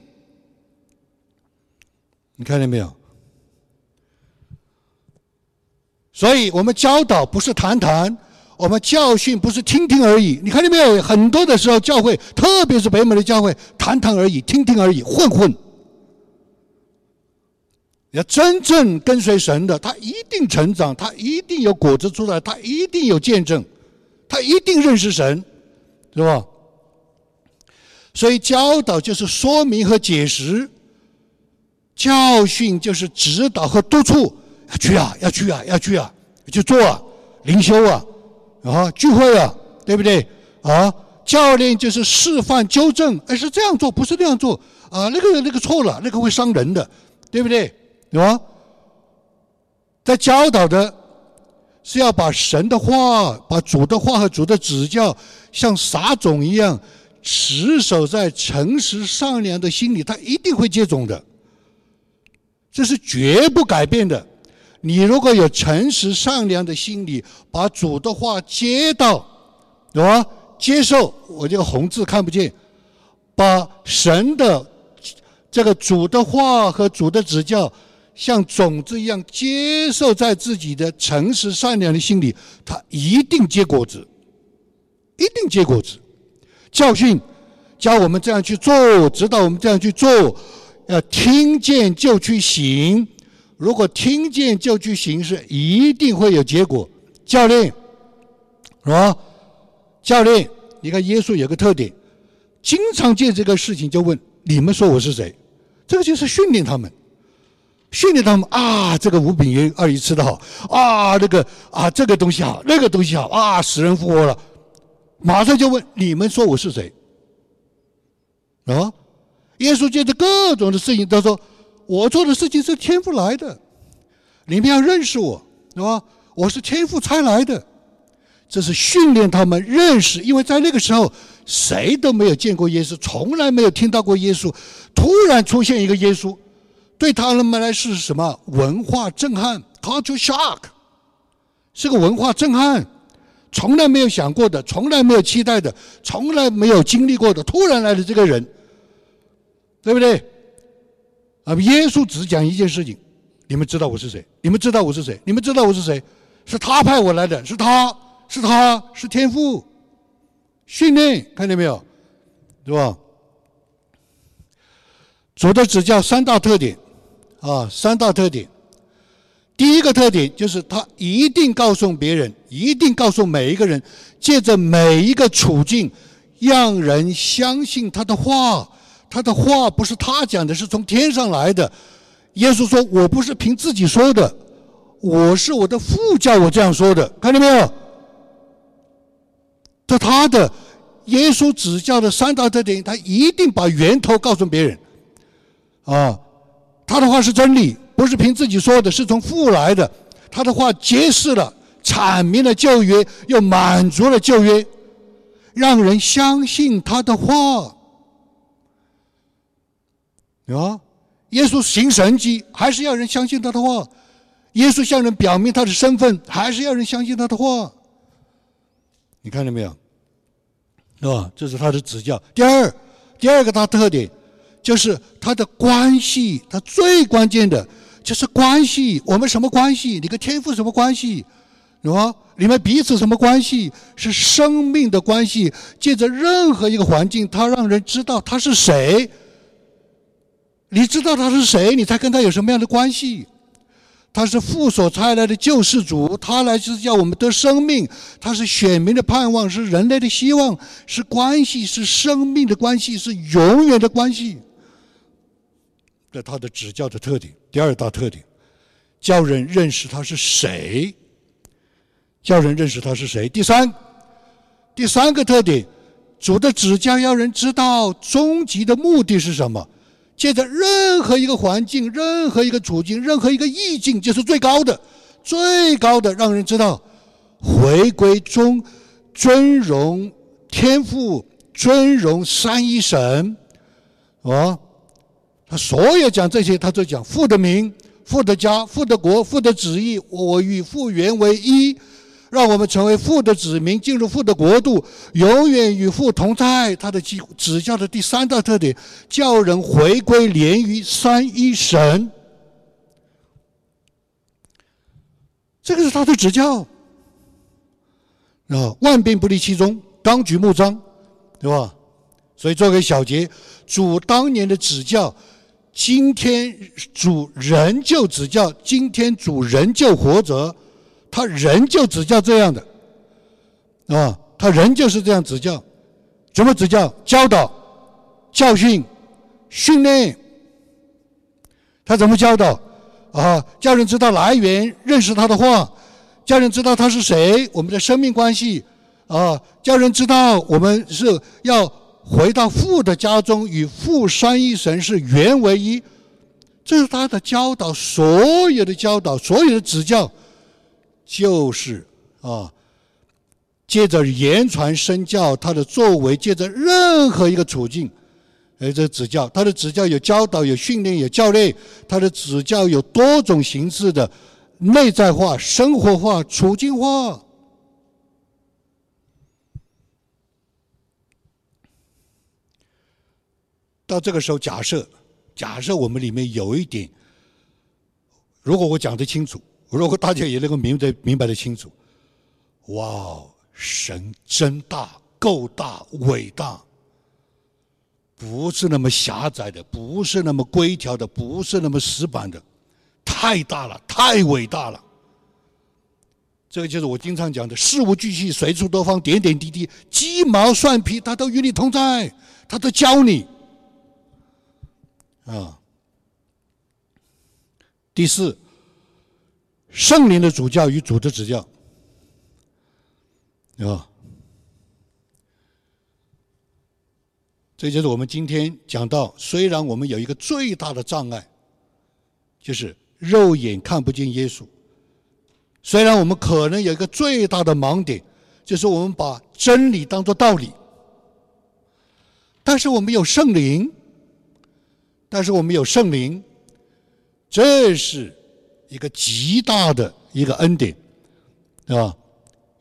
你看见没有？所以我们教导不是谈谈，我们教训不是听听而已。你看见没有？很多的时候教会，特别是北美的教会，谈谈而已，听听而已，混混。要真正跟随神的，他一定成长，他一定有果子出来，他一定有见证，他一定认识神，是吧？所以教导就是说明和解释，教训就是指导和督促。去啊，要去啊，要去啊，去做啊，灵修啊，啊，聚会啊，对不对？啊，教练就是示范纠正，哎，是这样做，不是那样做啊，那个那个错了，那个会伤人的，对不对？对吧？在教导的是要把神的话、把主的话和主的指教，像撒种一样，持守在诚实善良的心里，他一定会接种的。这是绝不改变的。你如果有诚实善良的心理，把主的话接到，对吧？接受我这个红字看不见，把神的这个主的话和主的指教，像种子一样接受在自己的诚实善良的心里，他一定结果子，一定结果子。教训教我们这样去做，指导我们这样去做，要听见就去行。如果听见就去行，事一定会有结果。教练，是吧？教练，你看耶稣有个特点，经常见这个事情就问：你们说我是谁？这个就是训练他们，训练他们啊！这个五饼鱼二鱼吃的好啊，那个啊，这个东西好，那个东西好啊，死人复活了，马上就问：你们说我是谁？啊！耶稣借着各种的事情都说。我做的事情是天赋来的，你们要认识我，是吧？我是天赋差来的，这是训练他们认识。因为在那个时候，谁都没有见过耶稣，从来没有听到过耶稣。突然出现一个耶稣，对他们来是什么文化震撼 （culture shock）？是个文化震撼，从来没有想过的，从来没有期待的，从来没有经历过的，突然来的这个人，对不对？啊！耶稣只讲一件事情，你们知道我是谁？你们知道我是谁？你们知道我是谁？是他派我来的，是他是他是天赋训练，看见没有？是吧？主的指教三大特点啊，三大特点。第一个特点就是他一定告诉别人，一定告诉每一个人，借着每一个处境，让人相信他的话。他的话不是他讲的，是从天上来的。耶稣说：“我不是凭自己说的，我是我的父叫我这样说的。”看到没有？这他的耶稣指教的三大特点，他一定把源头告诉别人。啊，他的话是真理，不是凭自己说的，是从父来的。他的话揭示了、阐明了旧约，又满足了旧约，让人相信他的话。啊！耶稣行神迹，还是要人相信他的话；耶稣向人表明他的身份，还是要人相信他的话。你看到没有？是吧？这是他的指教。第二，第二个大特点就是他的关系，他最关键的就是关系。我们什么关系？你跟天父什么关系？是吧？你们彼此什么关系？是生命的关系。借着任何一个环境，他让人知道他是谁。你知道他是谁？你才跟他有什么样的关系？他是父所差来的救世主，他来是叫我们得生命。他是选民的盼望，是人类的希望，是关系，是生命的关系，是永远的关系。这他的指教的特点，第二大特点，叫人认识他是谁，叫人认识他是谁。第三，第三个特点，主的指教要人知道终极的目的是什么。借着任何一个环境、任何一个处境、任何一个意境，就是最高的、最高的，让人知道回归中尊荣天赋、尊荣三一神。啊，他所有讲这些，他都讲父的名、父的家、父的国、父的旨意，我与父原为一。让我们成为父的子民，进入父的国度，永远与父同在。他的指指教的第三大特点，叫人回归连于三一神。这个是他的指教啊，万变不离其宗，纲举目张，对吧？所以作为小结，主当年的指教，今天主仍旧指教，今天主仍旧活着。他人就指教这样的，啊，他人就是这样指教，怎么指教？教导、教训、训练。他怎么教导？啊，叫人知道来源，认识他的话，叫人知道他是谁，我们的生命关系，啊，叫人知道我们是要回到父的家中，与父三一神是原为一。这是他的教导，所有的教导，所有的指教。就是啊，借着言传身教，他的作为，借着任何一个处境，哎，这指教，他的指教有教导，有训练，有教练，他的指教有多种形式的内在化、生活化、处境化。到这个时候，假设假设我们里面有一点，如果我讲得清楚，如果大家也能够明白明白的清楚，哇，神真大，够大，伟大，不是那么狭窄的，不是那么规条的，不是那么死板的，太大了，太伟大了。这个就是我经常讲的，事无巨细，随处多方，点点滴滴，鸡毛蒜皮，他都与你同在，他都教你。啊，第四，圣灵的主教与主的指教，啊，这就是我们今天讲到，虽然我们有一个最大的障碍，就是肉眼看不见耶稣。虽然我们可能有一个最大的盲点，就是我们把真理当作道理，但是我们有圣灵，但是我们有圣灵，这是一个极大的一个恩典，对吧？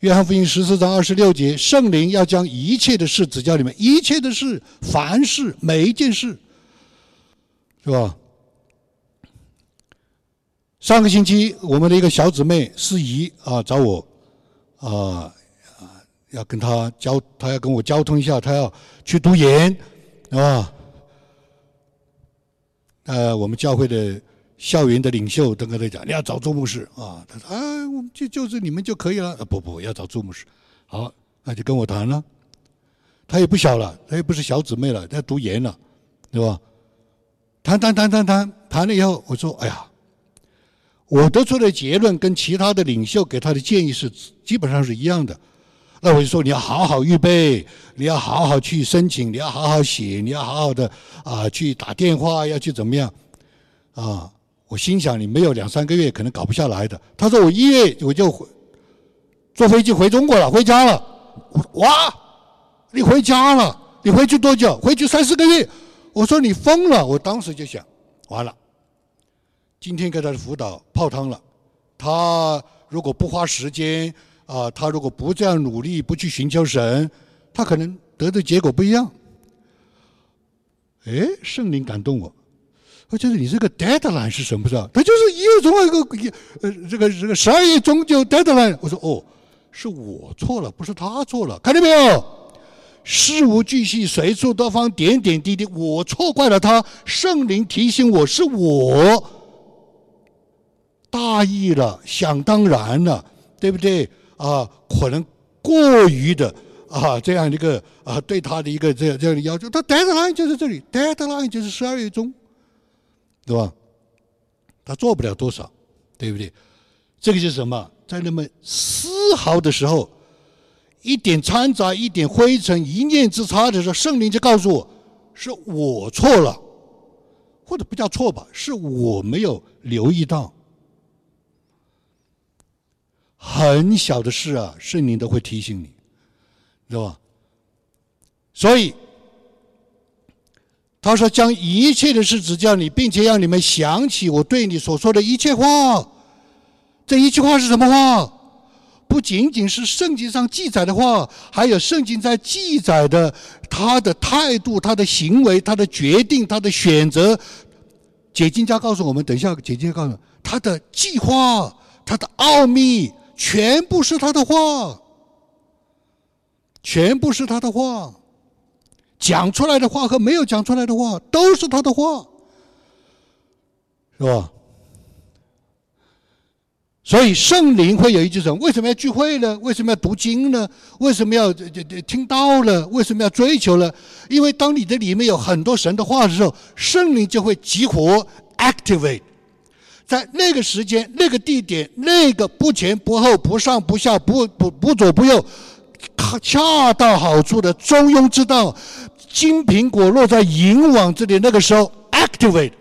约翰福音十四章二十六节，圣灵要将一切的事指教你们，一切的事，凡事，每一件事，是吧？上个星期，我们的一个小姊妹思怡啊找我，啊啊要跟她交，她要跟我交通一下，她要去读研，啊，呃，我们教会的校园的领袖都跟他讲，你要找朱牧师啊，他说啊，我们就就是你们就可以了，啊不不要找朱牧师，好，那就跟我谈了，他也不小了，他也不是小姊妹了，他读研了，对吧？谈谈谈谈谈谈了以后，我说，哎呀。我得出的结论跟其他的领袖给他的建议是基本上是一样的，那我就说你要好好预备，你要好好去申请，你要好好写，你要好好的啊去打电话，要去怎么样？啊，我心想你没有两三个月可能搞不下来的。他说我一月我就坐飞机回中国了，回家了。哇，你回家了？你回去多久？回去三四个月。我说你疯了！我当时就想，完了。今天给他的辅导泡汤了，他如果不花时间啊，他如果不这样努力，不去寻求神，他可能得的结果不一样。哎，圣灵感动我，我就是你这个 deadline 是什么？是吧？他就是一月中一个一呃，这个这个十二月中就 deadline。我说哦，是我错了，不是他错了，看见没有？事无巨细，随处多方，点点滴滴，我错怪了他。圣灵提醒我是我。大意了，想当然了，对不对？啊，可能过于的啊，这样一个啊，对他的一个这样这样的要求。他 deadline 就是这里，deadline 就是十二月中，对吧？他做不了多少，对不对？这个是什么？在那么丝毫的时候，一点掺杂、一点灰尘、一念之差的时候，圣灵就告诉我，是我错了，或者不叫错吧，是我没有留意到。很小的事啊，圣灵都会提醒你，知道吧？所以他说将一切的事指教你，并且让你们想起我对你所说的一切话。这一句话是什么话？不仅仅是圣经上记载的话，还有圣经在记载的他的态度、他的行为、他的决定、他的选择。解经家告诉我们，等一下解经家告诉我们他的计划、他的奥秘。全部是他的话，全部是他的话，讲出来的话和没有讲出来的话都是他的话，是吧？所以圣灵会有一句什么？为什么要聚会呢？为什么要读经呢？为什么要这这听到了？为什么要追求呢？因为当你的里面有很多神的话的时候，圣灵就会激活 （activate）。在那个时间、那个地点、那个不前不后、不上不下、不不不左不右，恰到好处的中庸之道，金苹果落在银网这里，那个时候 activate，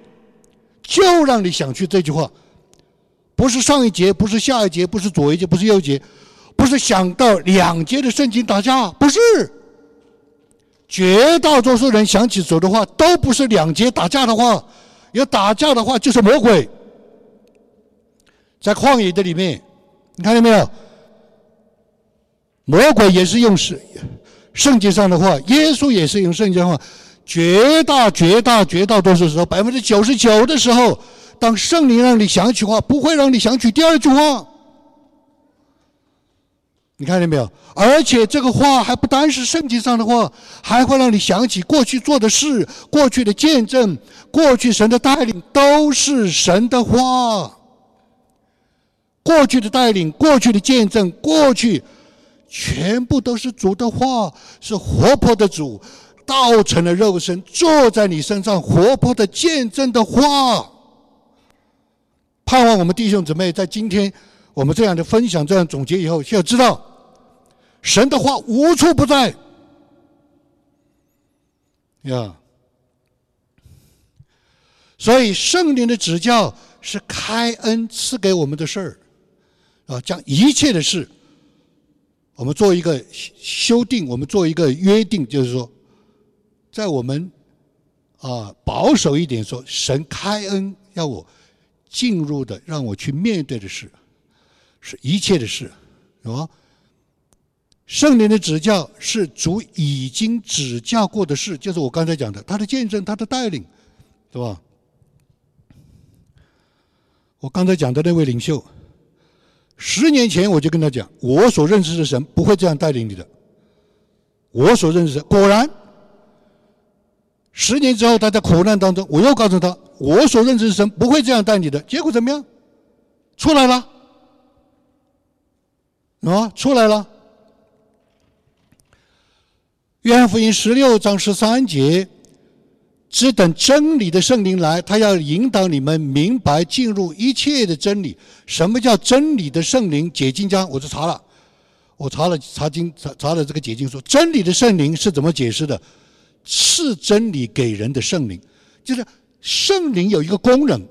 就让你想去这句话，不是上一节，不是下一节，不是左一节，不是右一节，不是想到两节的圣经打架，不是，绝大多数人想起主的话，都不是两节打架的话，要打架的话就是魔鬼。在旷野的里面，你看见没有？魔鬼也是用圣圣经上的话，耶稣也是用圣经的话，绝大绝大绝大多数时候，百分之九十九的时候，当圣灵让你想起话，不会让你想起第二句话。你看见没有？而且这个话还不单是圣经上的话，还会让你想起过去做的事、过去的见证、过去神的带领，都是神的话。过去的带领、过去的见证、过去全部都是主的话，是活泼的主，道成了肉身，坐在你身上，活泼的见证的话。盼望我们弟兄姊妹在今天。我们这样的分享，这样总结以后，需要知道，神的话无处不在，呀。所以圣灵的指教是开恩赐给我们的事儿，啊，将一切的事，我们做一个修订，我们做一个约定，就是说，在我们啊保守一点说，神开恩要我进入的，让我去面对的事。是一切的事，是吧？圣灵的指教是主已经指教过的事，就是我刚才讲的，他的见证，他的带领，是吧？我刚才讲的那位领袖，十年前我就跟他讲，我所认识的神不会这样带领你的。我所认识的，果然，十年之后他在苦难当中，我又告诉他，我所认识的神不会这样带你的。结果怎么样？出来了。啊，出来了！约翰福音十六章十三节，只等真理的圣灵来，他要引导你们明白进入一切的真理。什么叫真理的圣灵？解经家，我就查了，我查了查经查查了这个解经说，真理的圣灵是怎么解释的？是真理给人的圣灵，就是圣灵有一个功能，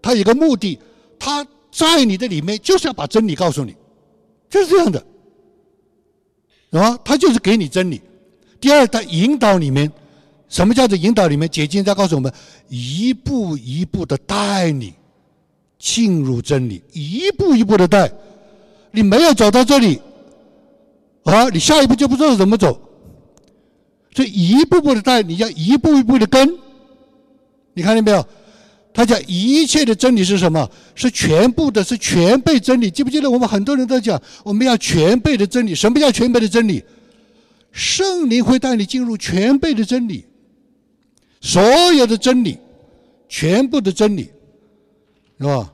它有一个目的，它在你的里面就是要把真理告诉你。就是这样的，啊，他就是给你真理。第二，他引导你们，什么叫做引导你们？解经在告诉我们，一步一步的带你进入真理，一步一步的带。你没有走到这里，啊，你下一步就不知道怎么走。所以一步步的带，你要一步一步的跟。你看见没有？他讲一切的真理是什么？是全部的，是全备真理。记不记得我们很多人都讲，我们要全备的真理。什么叫全备的真理？圣灵会带你进入全备的真理，所有的真理，全部的真理，是吧？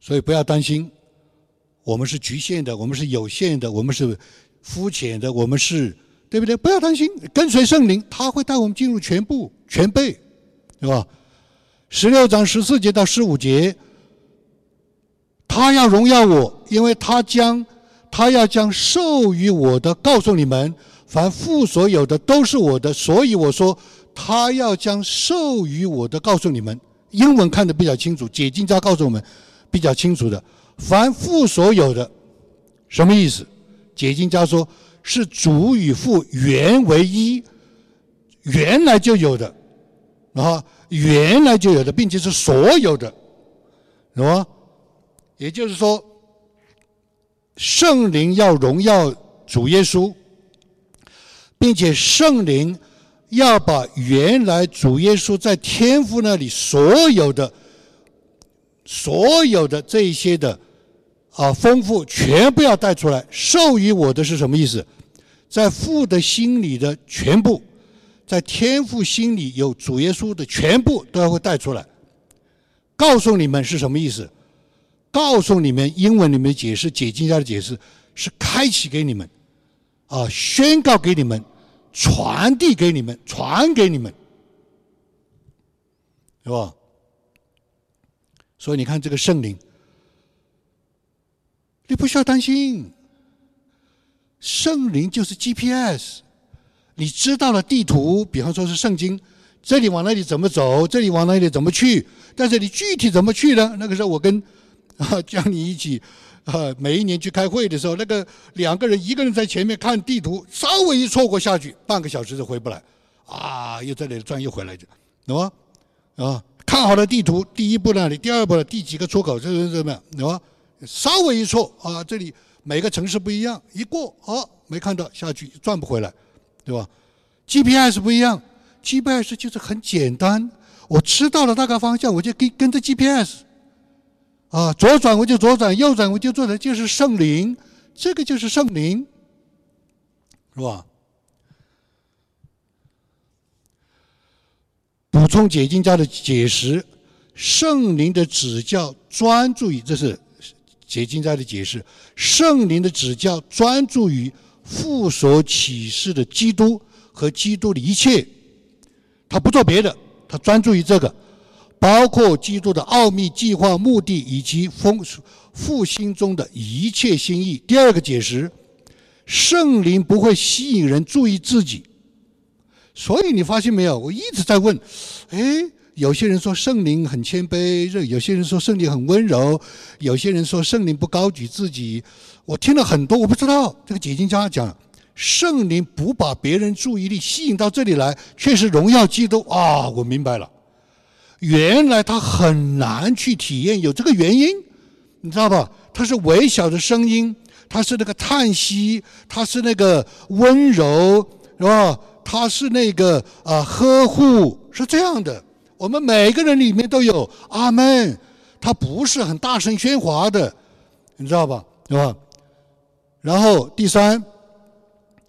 所以不要担心，我们是局限的，我们是有限的，我们是肤浅的，我们是。对不对？不要担心，跟随圣灵，他会带我们进入全部全备，对吧？十六章十四节到十五节，他要荣耀我，因为他将他要将授予我的告诉你们，凡父所有的都是我的，所以我说他要将授予我的告诉你们。英文看得比较清楚，解经家告诉我们比较清楚的，凡父所有的什么意思？解经家说。是主与父原为一，原来就有的，啊，原来就有的，并且是所有的，是吧？也就是说，圣灵要荣耀主耶稣，并且圣灵要把原来主耶稣在天父那里所有的、所有的这一些的。啊，丰富全部要带出来，授予我的是什么意思？在父的心里的全部，在天父心里有主耶稣的全部都要会带出来，告诉你们是什么意思？告诉你们英文里面解释解经家的解释是开启给你们，啊，宣告给你们，传递给你们，传给你们，是吧？所以你看这个圣灵。你不需要担心，圣灵就是 GPS，你知道了地图，比方说是圣经，这里往那里怎么走，这里往那里怎么去，但是你具体怎么去呢？那个时候我跟啊叫你一起呵，每一年去开会的时候，那个两个人，一个人在前面看地图，稍微一错过下去，半个小时就回不来，啊，又在那里转又回来，就，懂吗？啊，看好了地图，第一步那里，第二步第几个出口，这是怎么样，懂吗？稍微一错啊，这里每个城市不一样，一过哦，没看到下去转不回来，对吧？GPS 不一样，GPS 就是很简单，我知道了大概方向，我就跟跟着 GPS，啊，左转我就左转，右转我就左转，就是圣灵，这个就是圣灵，是吧？补充解经家的解释，圣灵的指教专注于，这是解经家的解释，圣灵的指教专注于父所启示的基督和基督的一切，他不做别的，他专注于这个，包括基督的奥秘计划、目的以及丰复兴中的一切心意。第二个解释，圣灵不会吸引人注意自己。所以你发现没有？我一直在问，哎，有些人说圣灵很谦卑，有些人说圣灵很温柔，有些人说圣灵不高举自己。我听了很多，我不知道这个解经家讲，圣灵不把别人注意力吸引到这里来，却是荣耀基督啊！我明白了，原来他很难去体验，有这个原因，你知道吧？他是微小的声音，他是那个叹息，他是那个温柔，是吧？他是那个啊，呵护是这样的。我们每个人里面都有阿门。他不是很大声喧哗的，你知道吧？对吧？然后第三，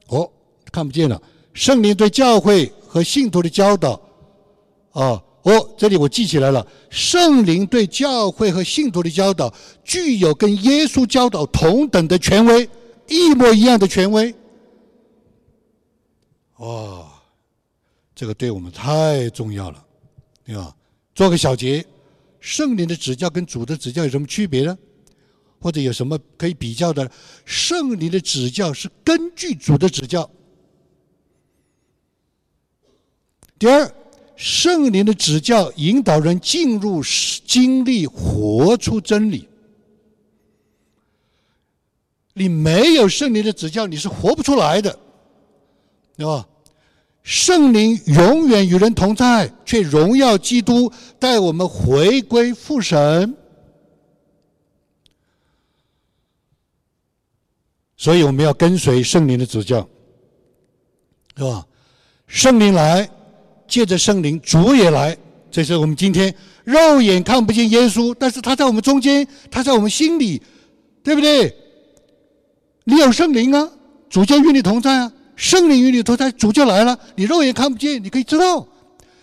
哦，看不见了。圣灵对教会和信徒的教导，啊，哦这里我记起来了。圣灵对教会和信徒的教导具有跟耶稣教导同等的权威，一模一样的权威。哦，这个对我们太重要了，对吧？做个小结，圣灵的指教跟主的指教有什么区别呢？或者有什么可以比较的？圣灵的指教是根据主的指教。第二，圣灵的指教引导人进入经历、活出真理。你没有圣灵的指教，你是活不出来的，对吧？圣灵永远与人同在，却荣耀基督带我们回归父神。所以我们要跟随圣灵的指教，是吧？圣灵来，借着圣灵，主也来。这是我们今天肉眼看不见耶稣，但是他在我们中间，他在我们心里，对不对？你有圣灵啊，主就与你同在啊。圣灵与你同在，主就来了。你肉眼看不见，你可以知道。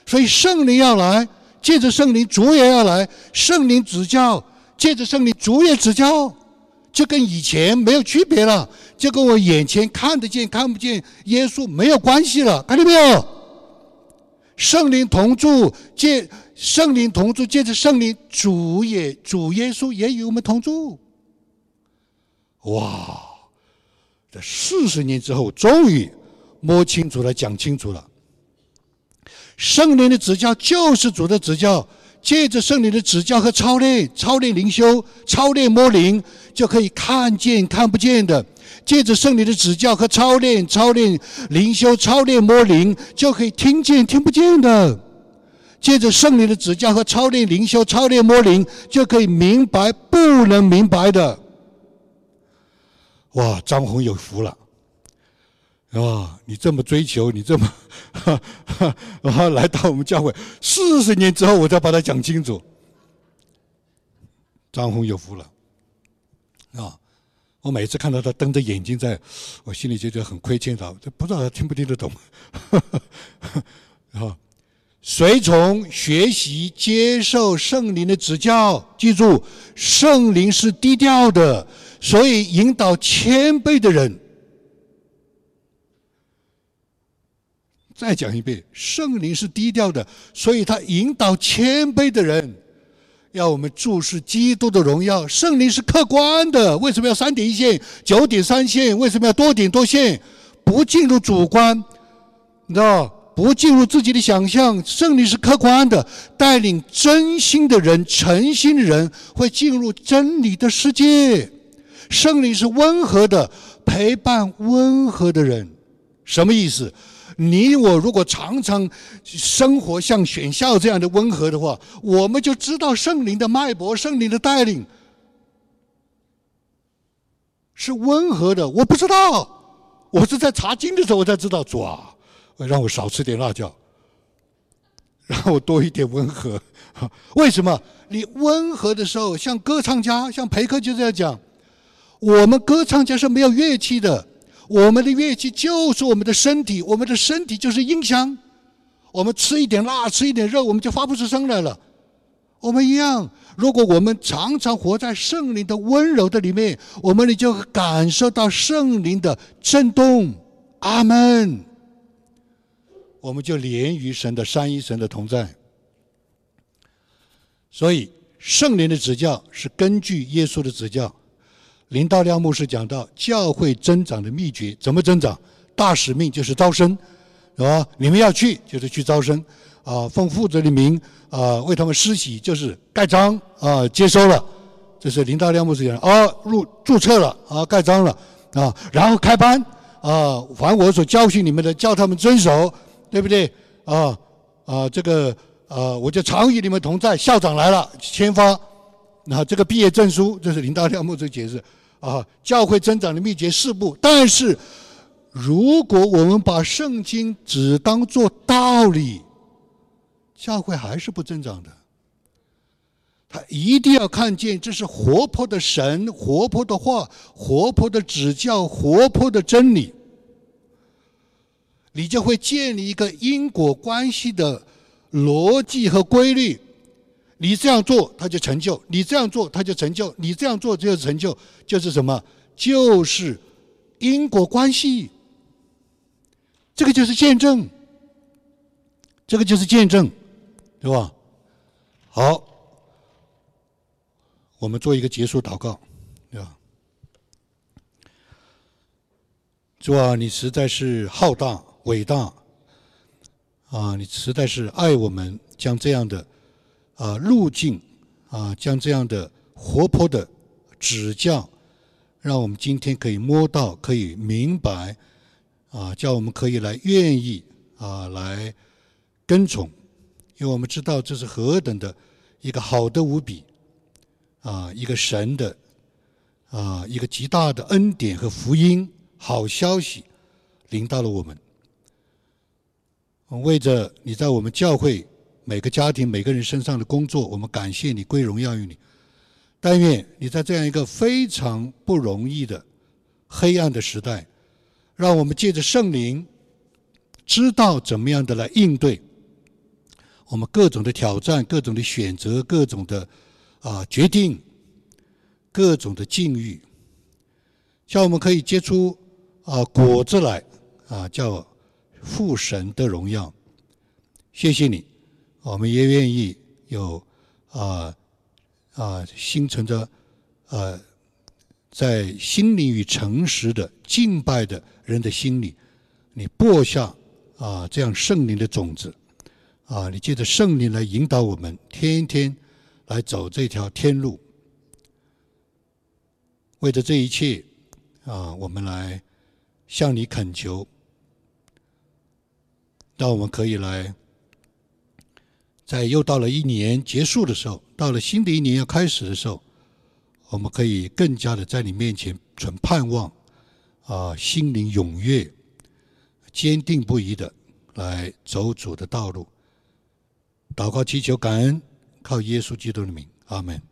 所以圣灵要来，借着圣灵，主也要来。圣灵指教，借着圣灵，主也指教，就跟以前没有区别了，就跟我眼前看得见看不见耶稣没有关系了。看见没有？圣灵同住，借圣灵同住，借着圣灵，主也主耶稣也与我们同住。哇！这四十年之后，终于摸清楚了，讲清楚了。圣灵的指教就是主的指教，借着圣灵的指教和操练，操练灵修，操练摸灵，就可以看见看不见的；借着圣灵的指教和操练，操练灵修，操练摸灵，就可以听见听不见的；借着圣灵的指教和操练灵修，操练摸灵，就可以明白不能明白的。哇，张红有福了，啊！你这么追求，你这么，啊，[laughs] 来到我们教会四十年之后，我再把它讲清楚。张红有福了，啊！我每次看到他瞪着眼睛在，我心里就觉得很亏欠他，这不知道他听不听得懂。[laughs] 啊，随从学习接受圣灵的指教，记住，圣灵是低调的。所以，引导谦卑的人。再讲一遍，圣灵是低调的，所以他引导谦卑的人，要我们注视基督的荣耀。圣灵是客观的，为什么要三点一线、九点三线？为什么要多点多线？不进入主观，你知道不进入自己的想象。圣灵是客观的，带领真心的人、诚心的人，会进入真理的世界。圣灵是温和的，陪伴温和的人，什么意思？你我如果常常生活像选校这样的温和的话，我们就知道圣灵的脉搏，圣灵的带领是温和的。我不知道，我是在查经的时候我才知道，主啊，让我少吃点辣椒，让我多一点温和。为什么？你温和的时候，像歌唱家，像培克就这样讲，我们歌唱家是没有乐器的，我们的乐器就是我们的身体，我们的身体就是音箱。我们吃一点辣，吃一点肉，我们就发不出声来了。我们一样，如果我们常常活在圣灵的温柔的里面，我们你就感受到圣灵的震动。阿门。我们就连于神的三一神的同在。所以圣灵的指教是根据耶稣的指教。林道亮牧师讲到教会增长的秘诀，怎么增长？大使命就是招生。是吧？你们要去就是去招生，啊，奉父子的名啊，为他们施洗就是盖章啊，接收了，这是林大亮牧师讲啊，入注册了啊，盖章了啊，然后开班啊，凡我所教训你们的，叫他们遵守，对不对？啊啊，这个啊，我就常与你们同在。校长来了，签发，那这个毕业证书，这是林大亮牧师解释啊，教会增长的秘诀四步，但是。如果我们把圣经只当做道理，教会还是不增长的。他一定要看见这是活泼的神、活泼的话、活泼的指教、活泼的真理，你就会建立一个因果关系的逻辑和规律。你这样做，他就成就；你这样做，他就成就；你这样做，就成就。就是什么？就是因果关系。这个就是见证，这个就是见证，对吧？好，我们做一个结束祷告，对吧？主啊，你实在是浩大伟大，啊，你实在是爱我们，将这样的啊路径啊，将这样的活泼的指教，让我们今天可以摸到，可以明白。啊，叫我们可以来愿意啊，来跟从，因为我们知道这是何等的一个好的无比啊，一个神的啊，一个极大的恩典和福音好消息临到了我们。为着你在我们教会每个家庭每个人身上的工作，我们感谢你，归荣耀于你。但愿你在这样一个非常不容易的黑暗的时代。让我们借着圣灵，知道怎么样的来应对我们各种的挑战、各种的选择、各种的啊决定、各种的境遇，叫我们可以结出啊果子来啊，叫父神的荣耀。谢谢你，我们也愿意有啊啊心存着呃在心灵与诚实的敬拜的。人的心里，你播下啊这样圣灵的种子，啊，你借着圣灵来引导我们，天天来走这条天路。为着这一切，啊，我们来向你恳求，当我们可以来，在又到了一年结束的时候，到了新的一年要开始的时候，我们可以更加的在你面前存盼望。啊，心灵踊跃、坚定不移的来走主的道路，祷告祈求感恩，靠耶稣基督的名，阿门。